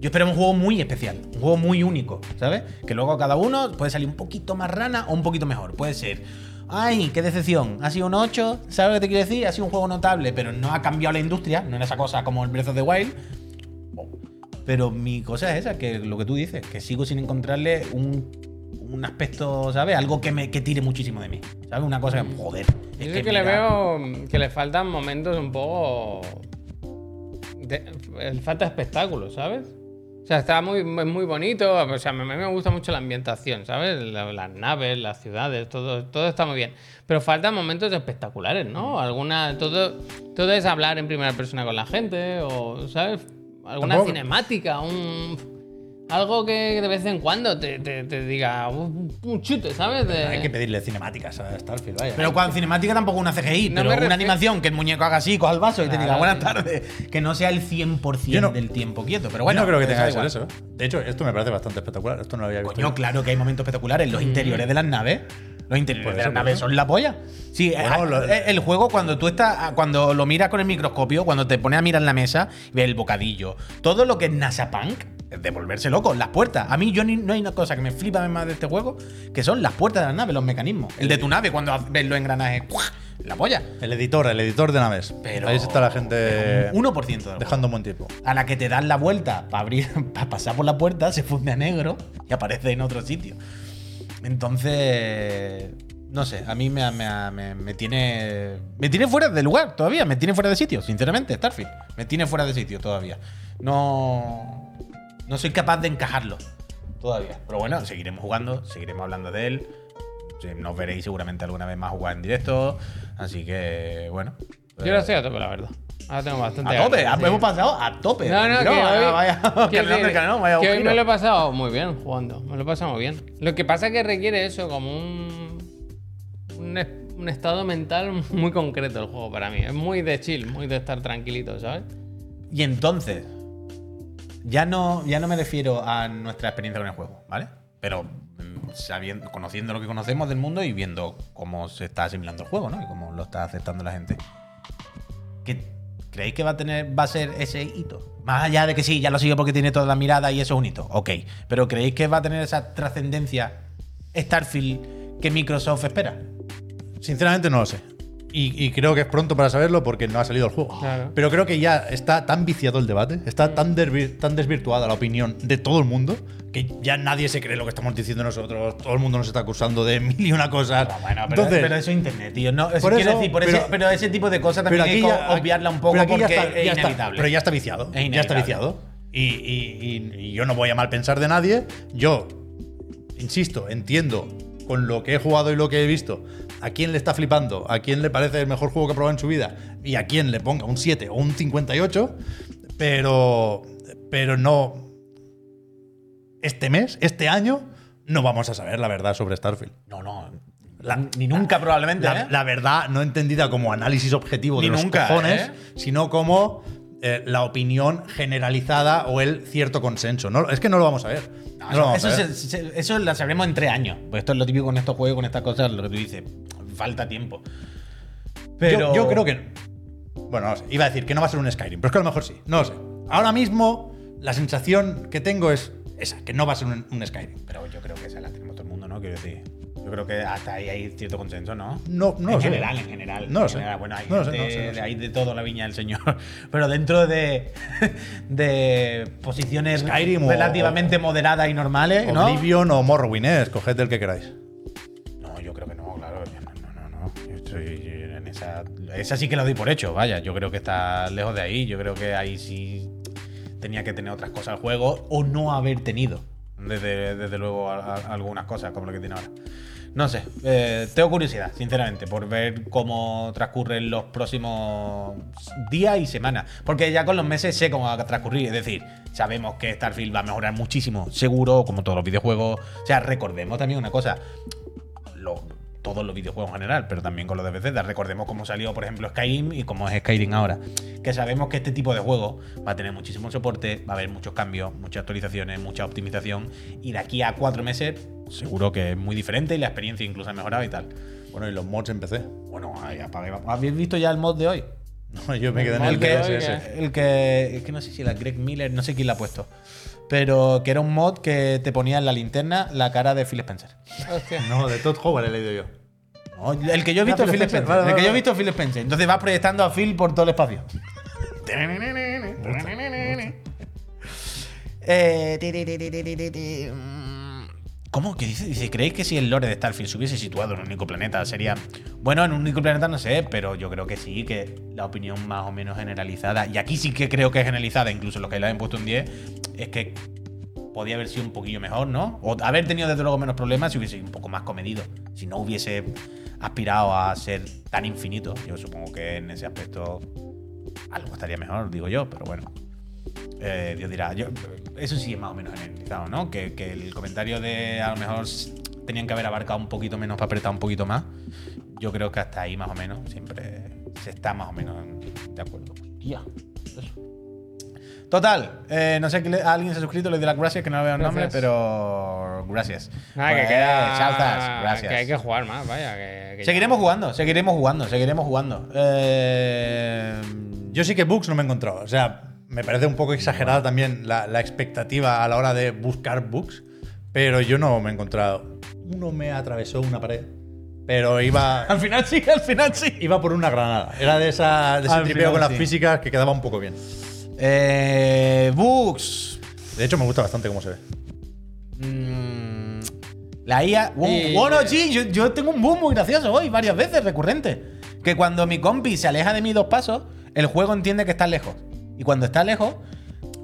yo espero un juego muy especial, un juego muy único, ¿sabes? Que luego cada uno puede salir un poquito más rana o un poquito mejor. Puede ser, ay, qué decepción, ha sido un 8, ¿sabes lo que te quiero decir? Ha sido un juego notable, pero no ha cambiado la industria, no era esa cosa como el Breath of the Wild. Pero mi cosa es esa, que lo que tú dices, que sigo sin encontrarle un, un aspecto, ¿sabes? Algo que me que tire muchísimo de mí, ¿sabes? Una cosa que, joder. Yo sí que, le veo que le faltan momentos un poco. de- le falta espectáculo, ¿sabes? O sea, está muy, muy bonito. O sea, a mí me gusta mucho la ambientación, ¿sabes? La- las naves, las ciudades, todo, todo está muy bien. Pero faltan momentos espectaculares, ¿no? Alguna. Todo, todo es hablar en primera persona con la gente, o, ¿sabes? Alguna Tampoco- cinemática, un. Algo que de vez en cuando te, te- te diga un, chute, ¿sabes? De- Hay que pedirle cinemáticas a Starfield, vaya. Pero cuando cinemática tampoco una CGI, No pero una refiero- animación que el muñeco haga así, coja el vaso y te diga buenas sí. tardes. Que no sea el 100% Yo no- del tiempo quieto. Pero Yo bueno, no creo que pues tenga que ser eso. ¿eh? De hecho, esto me parece bastante espectacular. Esto no lo había visto. Coño, yo. claro que hay momentos espectaculares. Los interiores de las naves. Los interiores Por de eso, las naves eso. son la polla. Sí, Bueno, eh, lo- eh, el juego cuando tú estás, cuando lo miras con el microscopio, cuando te pones a mirar la mesa, ves el bocadillo, todo lo que es NASA Punk, de volverse loco, las puertas. A mí yo ni- no hay una cosa que me flipa más de este juego, que son las puertas de las naves, los mecanismos. El de tu nave cuando ves los engranajes, ¡cuac! la polla. El editor, el editor de naves. Pero Ahí está la gente un 1% del dejando un buen tiempo. a la que te das la vuelta para abrir, para pasar por la puerta, se funde a negro y aparece en otro sitio. Entonces, no sé, a mí me, me- me- me tiene. Me tiene fuera de lugar todavía, me tiene fuera de sitio, sinceramente, Starfield. Me tiene fuera de sitio todavía. No. No soy capaz de encajarlo todavía. Pero bueno, seguiremos jugando, seguiremos hablando de él. Nos veréis seguramente alguna vez más jugar en directo. Así que, bueno. Yo ahora estoy a tope, la verdad. Ahora tengo bastante. A tope, ganas, sí. hemos pasado a tope. No, no, que vaya, hoy, vaya, que no, que no, vaya que hoy me lo he pasado muy bien jugando. Me lo he pasado muy bien. Lo que pasa es que requiere eso, como un, un estado mental muy concreto el juego para mí. Es muy de chill, muy de estar tranquilito, ¿sabes? Y entonces, ya no, ya no me refiero a nuestra experiencia con el juego, ¿vale? Pero mm, sabiendo, conociendo lo que conocemos del mundo y viendo cómo se está asimilando el juego, ¿no? Y cómo lo está aceptando la gente. ¿Qué creéis que va a tener, va a ser ese hito? Más allá de que sí, ya lo sigue porque tiene toda la mirada y eso es un hito, ok. Pero ¿creéis que va a tener esa trascendencia Starfield que Microsoft espera? Sinceramente no lo sé. Y, y creo que es pronto para saberlo porque no ha salido el juego. Claro. Pero creo que ya está tan viciado el debate, está tan, tan desvirtuada la opinión de todo el mundo, que ya nadie se cree lo que estamos diciendo nosotros. Todo el mundo nos está acusando de mil y una cosas. Bueno, pero, Entonces, pero eso es internet, tío. No, eso eso, decir, por pero- ese, pero ese tipo de cosas también hay que obviarla un poco porque ya está, es ya está- inevitable. pero ya está viciado. Es ya está inevitable. viciado. Y, y- y- y yo no voy a mal pensar de nadie. Yo, insisto, entiendo con lo que he jugado y lo que he visto, a quién le está flipando, a quién le parece el mejor juego que ha probado en su vida y a quién le ponga un 7 o un 58, pero, pero no. Este mes, este año, no vamos a saber la verdad sobre Starfield. No, no. La- ni nunca probablemente, La, ¿eh? la verdad no entendida como análisis objetivo Ni de los nunca, cojones, ¿eh? sino como eh, la opinión generalizada o el cierto consenso. No, es que no lo vamos a ver. No, No lo vamos eso, a ver. se- se- eso lo sabremos en tres años. Pues esto es lo típico con estos juegos, con estas cosas, lo que tú dices. Falta tiempo. Pero Yo, yo creo que. Bueno, no sé. Iba a decir que no va a ser un Skyrim, pero es que a lo mejor sí. No lo sé. Ahora mismo, la sensación que tengo es esa, que no va a ser un, un Skyrim. Pero yo creo que esa la tenemos todo el mundo, ¿no? Quiero decir. Yo creo que hasta ahí hay cierto consenso, ¿no? No, no en lo sé. general, en general. No lo en sé. general. Bueno, hay, No gente- sé, no sé. hay de todo la viña del señor. Pero dentro de, de posiciones Skyrim o- relativamente moderadas y normales, ¿no? Oblivion o Morrowind, eh, escoged el que queráis. No, yo creo que no, claro. No, no, no. Yo estoy en esa. Esa sí que lo doy por hecho, vaya. Yo creo que está lejos de ahí. Yo creo que ahí sí tenía que tener otras cosas al juego o no haber tenido. Desde, desde luego, a- a- algunas cosas como lo que tiene ahora. No sé, eh, tengo curiosidad, sinceramente, por ver cómo transcurren los próximos días y semanas. Porque ya con los meses sé cómo va a transcurrir. Es decir, sabemos que Starfield va a mejorar muchísimo, seguro, como todos los videojuegos. O sea, recordemos también una cosa. lo- todos los videojuegos en general, pero también con los de Bethesda. Recordemos cómo salió, por ejemplo, Skyrim y cómo es Skyrim ahora. Que sabemos que este tipo de juego va a tener muchísimo soporte, va a haber muchos cambios, muchas actualizaciones, mucha optimización. Y de aquí a cuatro meses, seguro que es muy diferente y la experiencia incluso ha mejorado y tal. Bueno, y los mods en PC. Bueno, ahí vamos. ¿Habéis visto ya el mod de hoy? No, yo me quedé en el. ¿qué? El que. Es que no sé si era Greg Miller, no sé quién la ha puesto. Pero que era un mod que te ponía en la linterna la cara de Phil Spencer. Hostia. No, de Todd Howard he leído yo. No, el que yo he visto Ah, es Phil Spencer. Spencer. Vale, el que yo he visto es Phil Spencer. Entonces vas proyectando a Phil por todo el espacio. Eh, ¿Cómo? ¿Qué dice? Dice, ¿creéis que si el lore de Starfield se hubiese situado en un único planeta sería... Bueno, en un único planeta no sé, pero yo creo que sí, que la opinión más o menos generalizada, y aquí sí que creo que es generalizada, incluso los que le han puesto un 10, es que podía haber sido un poquillo mejor, ¿no? O haber tenido desde luego menos problemas si hubiese sido un poco más comedido. Si no hubiese aspirado a ser tan infinito. Yo supongo que en ese aspecto algo estaría mejor, digo yo, pero bueno. Eh, Dios dirá, yo, eso sí es más o menos generalizado, ¿no? Que, que el comentario de a lo mejor tenían que haber abarcado un poquito menos para apretar un poquito más. Yo creo que hasta ahí más o menos siempre se está más o menos en- de acuerdo. Total, eh, no sé le- a alguien se ha suscrito, le doy las gracias, que no veo el nombre, pero gracias. Nada, que Pues, queda. Chauzas, gracias. Que hay que jugar más, vaya. Que, que ya- Seguiremos jugando, seguiremos jugando, seguiremos jugando. Eh, Yo sí que bugs no me he encontrado. O sea, me parece un poco exagerada también la, la expectativa a la hora de buscar bugs, pero yo no me he encontrado. Uno me atravesó una pared, pero iba, al final sí, al final sí. iba por una granada. Era de, esa, de ese Al tripeo final con las sí. físicas que quedaba un poco bien. Eh, bugs. De hecho, me gusta bastante cómo se ve. Mm, la IA. Bueno, sí, yo, yo tengo un boom muy gracioso hoy, varias veces, recurrente. Que cuando mi compi se aleja de mí dos pasos, el juego entiende que está lejos. Y cuando está lejos,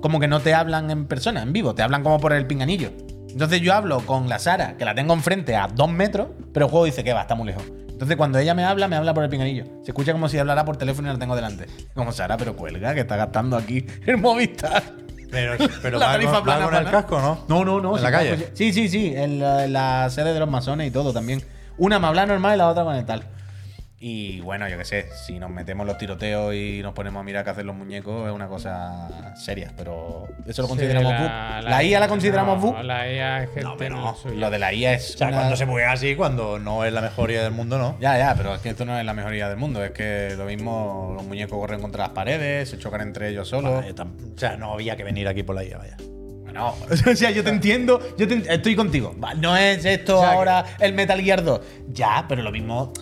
como que no te hablan en persona, en vivo, te hablan como por el pinganillo. Entonces yo hablo con la Sara, que la tengo enfrente a dos metros, pero el juego dice que va, está muy lejos. Entonces cuando ella me habla, me habla por el pinganillo. Se escucha como si hablara por teléfono y la tengo delante. Como Sara, pero cuelga, que está gastando aquí el Movistar. Pero, pero La va, tarifa con, va plana, con el plana. casco, ¿no? No, no, no. ¿En sí, la calle? pues, Sí, sí, sí. En la, en la sede de los masones y todo también. Una me habla normal y la otra con el tal. Y bueno, yo qué sé, si nos metemos los tiroteos y nos ponemos a mirar qué hacen los muñecos, es una cosa seria, pero eso lo Sí, consideramos bug. La, IA la consideramos no, bug. La IA es que No, pero lo no. de la IA es. O sea, una- cuando se buguea así, cuando no es la mejor idea del mundo, ¿no? Ya, ya, pero es que esto no es la mejor idea del mundo. Es que lo mismo, los muñecos corren contra las paredes, se chocan entre ellos solos. Vale, tam- o sea, no había que venir aquí por la IA, vaya. Bueno, o sea, yo te entiendo, yo te- estoy contigo. No es esto O sea, ahora el Metal Gear 2. Ya, pero lo mismo.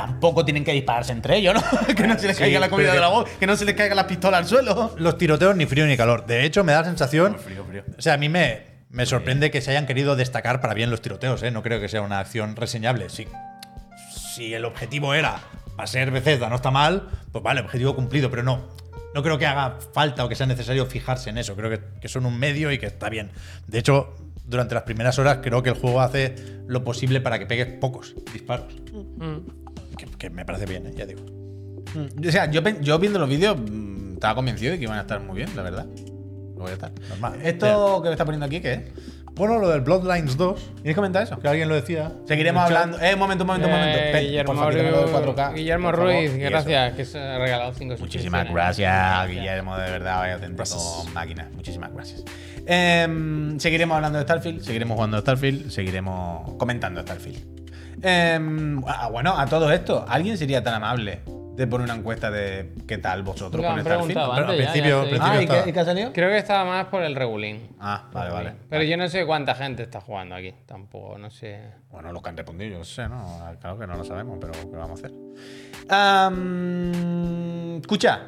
Tampoco tienen que dispararse entre ellos, ¿no? que no se les Sí, caiga la comida de la voz, que no se les caiga la pistola al suelo. Los tiroteos ni frío ni calor. De hecho, me da la sensación. frío, frío. O sea, a mí me, me sorprende que se hayan querido destacar para bien los tiroteos, ¿eh? No creo que sea una acción reseñable. Si, si el objetivo era para ser Bethesda, no está mal, pues vale, objetivo cumplido, pero no. no creo que haga falta o que sea necesario fijarse en eso. Creo que, que son un medio y que está bien. De hecho, durante las primeras horas creo que el juego hace lo posible para que pegues pocos disparos. Que, que me parece bien, ¿eh? ya digo. Mm, O sea, yo, yo viendo los vídeos mm, estaba convencido de que iban a estar muy bien, la verdad. Lo voy a estar. Normal. Esto que me está poniendo aquí, ¿qué es? Bueno, lo del Bloodlines 2, ¿Quieres comentar eso? que alguien lo decía. Seguiremos hablando. Eh, un momento, un momento, un momento. Eh, Pen, Guillermo, por favor, quítame lo del Ruiz, 4K, Guillermo por favor. Ruiz, eso. gracias, que se ha regalado 5 Muchísimas gracias, Guillermo, de verdad, vaya auténtico máquina. Muchísimas gracias. Em, seguiremos hablando de Starfield, seguiremos jugando a Starfield, seguiremos comentando Starfield. Ah, bueno, a todo esto, ¿alguien sería tan amable de poner una encuesta de qué tal vosotros Lo con Starfield? preguntado Pero al antes, ya, principio- ya al sé. principio- Ah, ¿y estaba. qué, y qué ha salido? Creo que estaba más por el regulín. Ah, vale, vale. Pero yo no sé cuánta gente está jugando aquí, tampoco, no sé. Bueno, los que han respondido, yo no sé, ¿no? Claro que no lo sabemos, pero ¿qué vamos a hacer? Am, escucha,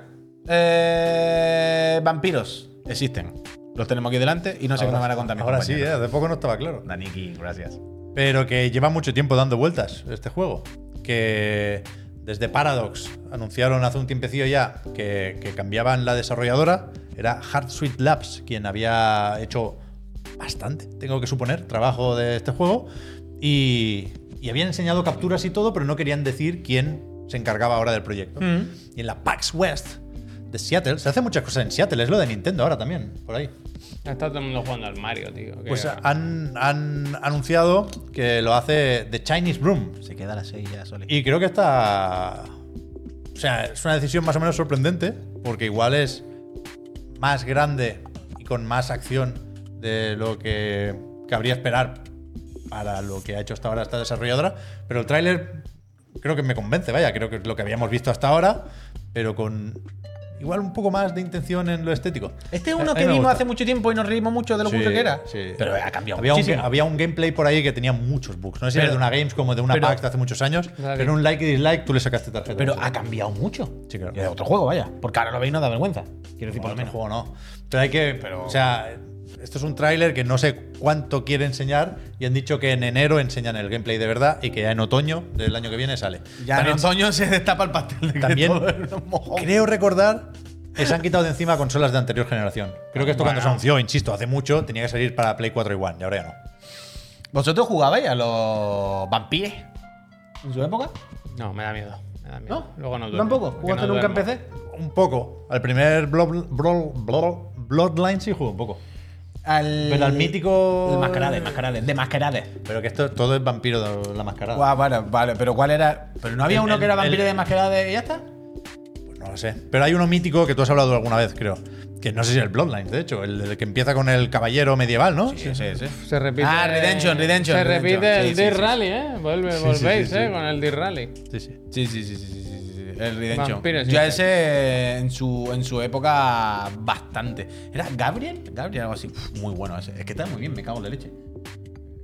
eh, vampiros existen. Los tenemos aquí delante y no sé me van a contar Ahora sí, ¿eh? hace poco no estaba claro. Daniki, gracias. Pero que lleva mucho tiempo dando vueltas este juego. Que desde Paradox anunciaron hace un tiempecillo ya que, que cambiaban la desarrolladora. Era Hard Sweet Labs quien había hecho bastante, tengo que suponer, trabajo de este juego. Y, y habían enseñado capturas y todo, pero no querían decir quién se encargaba ahora del proyecto. Y en la PAX West de Seattle, se hace muchas cosas en Seattle, es lo de Nintendo ahora también, por ahí. Está todo el mundo jugando al Mario, tío. Pues han, han anunciado que lo hace The Chinese Room. Se queda a las 6 ya, Soli. Y creo que está. O sea, es una decisión más o menos sorprendente, porque igual es más grande y con más acción de lo que cabría esperar para lo que ha hecho hasta ahora esta desarrolladora. Pero el tráiler creo que me convence, vaya, creo que es lo que habíamos visto hasta ahora, pero con igual un poco más de intención en lo estético. Este es uno que vimos hace mucho tiempo y nos reímos mucho de lo Sí, que era. sí. Pero ha cambiado había un, había un gameplay por ahí que tenía muchos bugs. No sé si Pero- era de una Games como de una pero- PAX de hace muchos años, pero un like y dislike tú le sacaste tarjeta. Pero ha cambiado mucho. Sí, claro. Y de otro juego, vaya. Porque ahora lo veis no da vergüenza. Quiero decir, por lo menos. juego no. Pero hay que. Pero- O sea, esto es un tráiler que no sé cuánto quiere enseñar y han dicho que en enero enseñan el gameplay de verdad y que ya en otoño del año que viene sale. Ya También en otoño se destapa el pastel de También creo recordar que se han quitado de encima consolas de anterior generación. Creo que esto cuando se Bueno. anunció, insisto, hace mucho, tenía que salir para Play 4 y One y ahora ya no. ¿Vosotros jugabais a los vampires en su época? No, me da miedo. Me da miedo. ¿No? Luego no ¿Tú duermo, tampoco? ¿Jugaste no nunca en. PC? Un poco. Al primer Blood, Blood- Blood- Bloodline sí jugué un poco. Al, Pero al mítico- El mascarade, mascarade. De mascarade. Pero que esto todo es vampiro de la mascarada. Guau, vale, vale. Pero ¿cuál era? ¿Pero no había El- uno que era el- vampiro el- de mascarade y ya está? Pues no lo sé. Pero hay uno mítico que tú has hablado alguna vez, creo. Que no sé si es el Bloodline, de hecho. El, el que empieza con el caballero medieval, ¿no? Sí, sí, sí. Se repite. Ah, Redemption, Redemption, Se Redemption. repite Sí, el sí, Dirt sí. Rally, ¿eh? Vuelve, Sí, sí, volvéis, sí, sí. ¿eh? Con el Dirt Rally. Sí, sí. Sí, sí, sí, sí, sí, sí, sí. El Redemption. Yo a ese en su, en su época bastante. ¿Era Gabriel? Gabriel, algo así. Muy bueno ese. Es que está muy bien, me cago en la leche.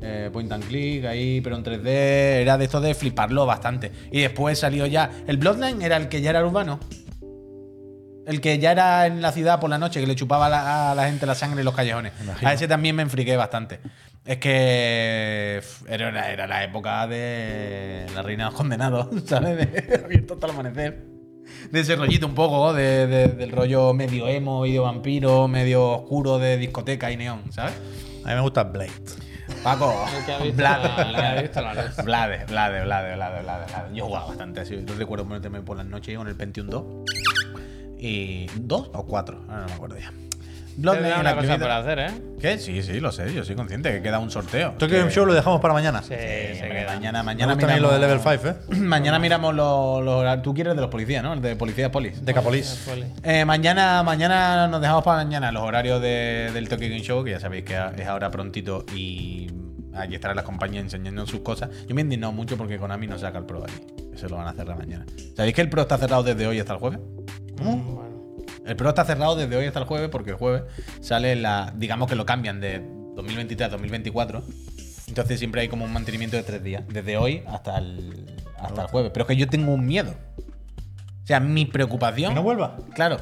Eh, point and click ahí, pero en 3D. Era de esto de fliparlo bastante. Y después salió ya. El Bloodline era el que ya era urbano. El que ya era en la ciudad por la noche, que le chupaba a la, a la gente la sangre en los callejones. A ese también me enfriqué bastante. Es que era, era la época de la reina de los condenados, ¿sabes? De abierto hasta el amanecer. De ese rollito un poco, de- de- del rollo medio emo, medio vampiro, medio oscuro de discoteca y neón, ¿sabes? A mí me gusta Blade. Paco, El que ha visto Blade, la- el que ha visto la luz. Blade, Blade, Blade, Blade, Blade, Blade. Yo jugaba bastante así. Yo recuerdo meterme por las noches con el Pentium 2. Y. ¿Dos o cuatro? Ahora no me acuerdo ya. Bloodline, Queda una cosa por hacer, ¿eh? ¿Qué? Sí, sí, lo sé. Yo soy consciente que queda un sorteo. Tokyo Que- Game Show lo dejamos para mañana. Sí, Sí, se hombre, queda. mañana, Me mañana mí lo de miramos- Level 5, ¿eh? Mañana miramos los, los- Tú quieres de los policías, ¿no? El de policía polis. De Capolis. Eh, mañana, mañana nos dejamos para mañana los horarios de- del Tokyo Game Show, que ya sabéis que es ahora prontito y allí estará las compañías enseñando sus cosas. Yo me he indignado mucho porque Konami no saca el Pro allí. Eso lo van a cerrar mañana. ¿Sabéis que el Pro está cerrado desde hoy hasta el jueves? Bueno. El Pro está cerrado desde hoy hasta el jueves porque el jueves sale la. Digamos que lo cambian de 2023 a 2024. Entonces siempre hay como un mantenimiento de tres días. Desde hoy hasta el, hasta el jueves. Pero es que yo tengo un miedo. O sea, mi preocupación. ¿Que no vuelva? Claro.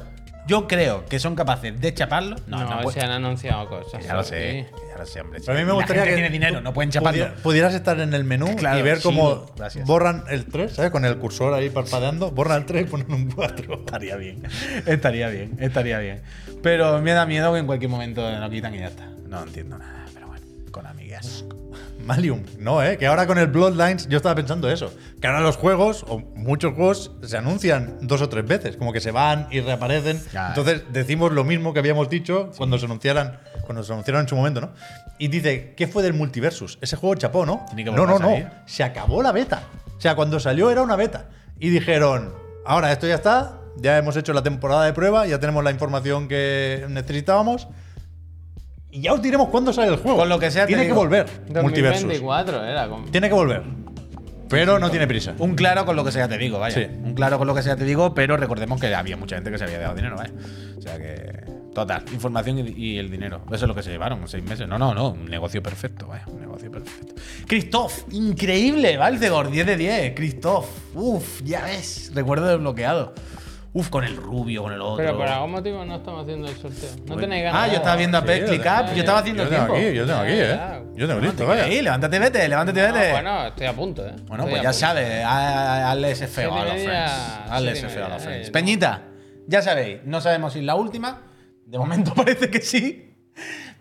Yo creo que son capaces de chaparlo. No, No, no, puede- se han anunciado cosas. Ya lo sí. sé, ya lo sé, hombre. Pero a mí me gustaría que tiene dinero, no pueden chaparlo. pudi- Pudieras estar en el menú Claro, y ver cómo borran el 3, ¿sabes? Con el cursor ahí parpadeando, borran el 3 y ponen un 4. Estaría bien, estaría bien, estaría bien. Pero me da miedo que en cualquier momento lo quitan y ya está. No entiendo nada, pero bueno, con amigas. Malium, no, ¿eh? Que ahora con el Bloodlines yo estaba pensando eso. Que ahora los juegos, o muchos juegos, se anuncian dos o tres veces. Como que se van y reaparecen. Ya, Entonces decimos lo mismo que habíamos dicho cuando se anunciaran cuando se anunciaron en su momento, ¿no? Y dice, ¿qué fue del Multiversus? Ese juego chapó, ¿no? No, no, no. Se acabó la beta. O sea, cuando salió era una beta. Y dijeron, ahora esto ya está, ya hemos hecho la temporada de prueba, ya tenemos la información que necesitábamos. Y ya os diremos cuándo sale el juego. Con lo que sea, te Tiene que digo. volver. Multiversus. 2024 era. como- Tiene que volver. Pero no tiene prisa. Un claro con lo que sea te digo, vaya. Sí. Un claro con lo que sea te digo, pero recordemos que había mucha gente que se había dado dinero, vaya. O sea que. Total, información y, y el dinero. Eso es lo que se llevaron, seis meses. No, no, no. Un negocio perfecto, vaya. Un negocio perfecto. Christoph, increíble, Valcegor, 10 de 10. Christoph, uff, ya ves. Recuerdo desbloqueado. Uf, con el rubio, con el otro. Pero por algún motivo no estamos haciendo el sorteo. No tenéis ganas. Ah, yo estaba viendo a Sí, Click Up. Yo estaba haciendo Yo tengo tiempo. aquí, yo tengo aquí, ¿eh? Yo tengo listo, Levántate vaya. ahí, levántate vete, levántate No, vete. bueno, estoy a punto, ¿eh? Bueno, Estoy pues ya punto. sabes, ha- hazle ese feo a los friends. Hazle ese feo a los friends. eh, Peñita, ya sabéis, no sabemos si es la última. De momento parece que sí.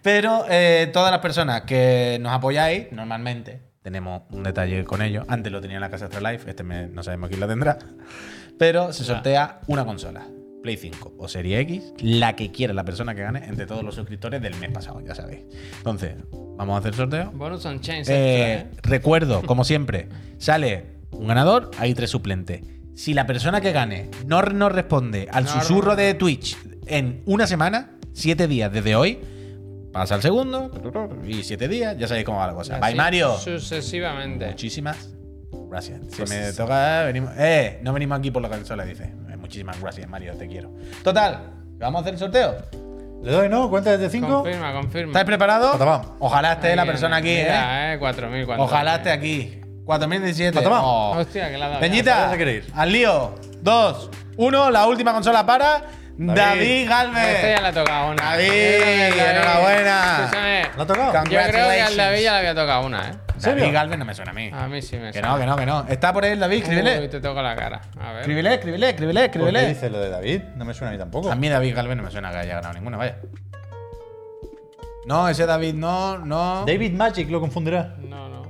Pero eh, todas las personas que nos apoyáis, normalmente tenemos un detalle con ellos. Antes lo tenía en la casa Astralife, este mes no sabemos quién la tendrá. Pero se sortea una consola. Play 5 o Serie X, la que quiera la persona que gane entre todos los suscriptores del mes pasado, ya sabéis. Entonces, vamos a hacer sorteo. Bonus on chains. Eh, ¿eh? recuerdo, como siempre, sale un ganador, hay tres suplentes. Si la persona que gane no nos responde al No, susurro no. de Twitch en una semana, siete días desde hoy, pasa al segundo y siete días, ya sabéis cómo va la cosa. Bye Mario. Sucesivamente. Muchísimas gracias. Si me toca, venimos. Eh, no venimos aquí por la consola, dice. Eh, Muchísimas gracias, Mario, te quiero. Total, ¿vamos a hacer el sorteo? Le doy, ¿no? Cuenta desde 5. Confirma, confirma. ¿Estáis preparados? Ojalá esté la Ahí persona aquí, viene. ¿eh? Mira, eh, 4.000. cuánto Ojalá esté aquí. 4017. Patapam. Oh. Hostia, que la dado. Peñita, al lío. Dos, uno, la última consola para David, Galvez. Este ya le ha tocado una. David, Eh, enhorabuena. Escúchame, ¿La ha tocado? Yo creo que al. David ya le había tocado una, ¿eh? Serio? David Galvez no me suena a mí. A mí sí me que suena. no, que no, que no. Está por él, David, Uy, escríbele. te toco la cara. A ver. Escríbele, escríbele, escríbele, ¿Por qué escríbele. dice lo de David? No me suena a mí tampoco. A mí David Galvez no me suena que haya ganado ninguna, vaya. No, ese David no, no. David Magic lo confundirá. No, no.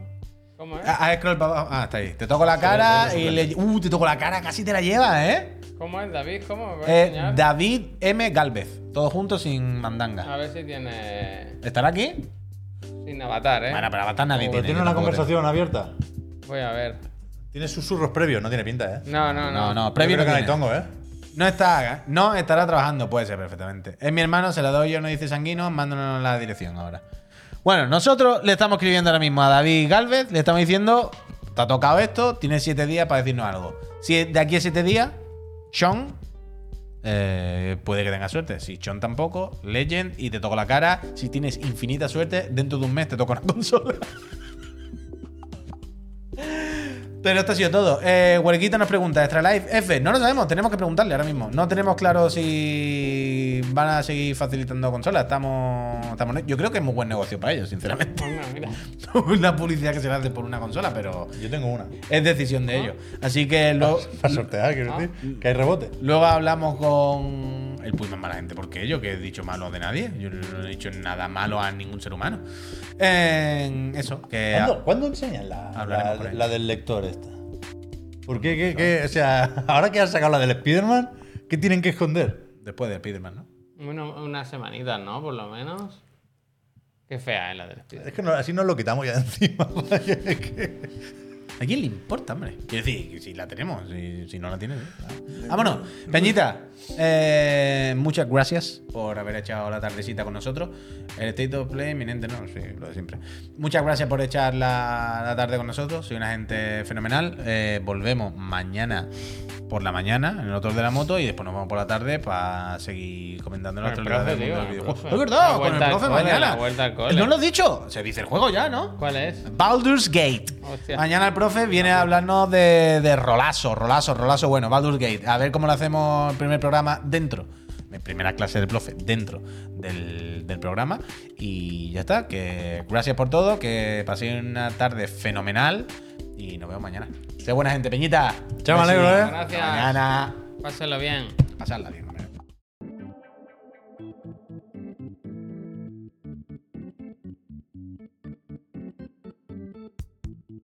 ¿Cómo es? Ah, ah, scroll para abajo. Ah, está ahí. Te toco la cara y le. Uh, te toco la cara, casi te la lleva, ¿eh? ¿Cómo es, David? ¿Cómo? ¿Me puedes Eh? David M. Galvez. Todo junto sin mandanga. A ver si tiene. ¿Estará aquí? Sin avatar, ¿eh? Bueno, para avatar nadie Pero tiene. tiene una conversación abierta. Voy a ver. Tiene susurros previos, no tiene pinta, ¿eh? No, no, No, no. no, Yo previo creo no que no hay tiene. tongo, ¿eh? No está, no estará trabajando, puede ser perfectamente. Es mi hermano, se la doy yo, no dice sanguino, mándanos la dirección ahora. Bueno, nosotros le estamos escribiendo ahora mismo a David Galvez, le estamos diciendo, te ha tocado esto, tienes siete días para decirnos algo. Si de aquí a siete días, Sean eh, puede que tenga suerte. Si Sean tampoco, Legend y te toco la cara. Si tienes infinita suerte, dentro de un mes te toca una consola. Pero esto ha sido todo. Eh, Huerquita nos pregunta, ¿Extra Life F? No lo sabemos, tenemos que preguntarle ahora mismo. No tenemos claro si van a seguir facilitando consolas. Estamos, estamos. Yo creo que es muy buen negocio para ellos, sinceramente. Mira, mira. una publicidad que se le hace por una consola, pero Yo tengo una. es decisión de ellos. Así que lo- Para sortear, quiero decir. Que hay rebote. luego hablamos con el Puigman mala gente, porque yo que he dicho malo de nadie. Yo no he dicho nada malo a ningún ser humano. Eso, que. ¿Cuándo, ¿cuándo enseñan la, la, del lector esta? ¿Por qué, qué, qué? O sea, ahora que han sacado la del Spider-Man, ¿qué tienen que esconder? Después de Spiderman, ¿no? Bueno, unas semanitas, ¿no? Por lo menos. Qué fea es la del Spider. Es que no- así nos lo quitamos ya de encima. ¿A quién le importa, hombre? Quiero decir, si la tenemos, si, si no la tienes. ¿sí? Vámonos. Peñita, eh, muchas gracias por haber echado la tardecita con nosotros. El State of Play eminente, no, sí, lo de siempre. Muchas gracias por echar la, la tarde con nosotros. Soy una gente fenomenal. Eh, volvemos mañana por la mañana en el otro de la moto y después nos vamos por la tarde para seguir comentando la actualidad profe, del mundo tío, del videojuego. Es verdad, con el profe cole, mañana. ¿No lo has dicho? Se dice el juego ya, ¿no? ¿Cuál es? Baldur's Gate. Hostia. Mañana el profe viene a hablarnos de, de rolazo, rolazo, rolazo. Bueno, Baldur's Gate. A ver cómo lo hacemos el primer programa dentro mi primera clase de profe dentro del, del programa. Y ya está, que gracias por todo, que paséis una tarde fenomenal y nos vemos mañana. Sé buena gente, Peñita. Chao, me alegro. ¿eh? Hasta Gracias. Mañana. Pásenlo bien. Pasarla bien.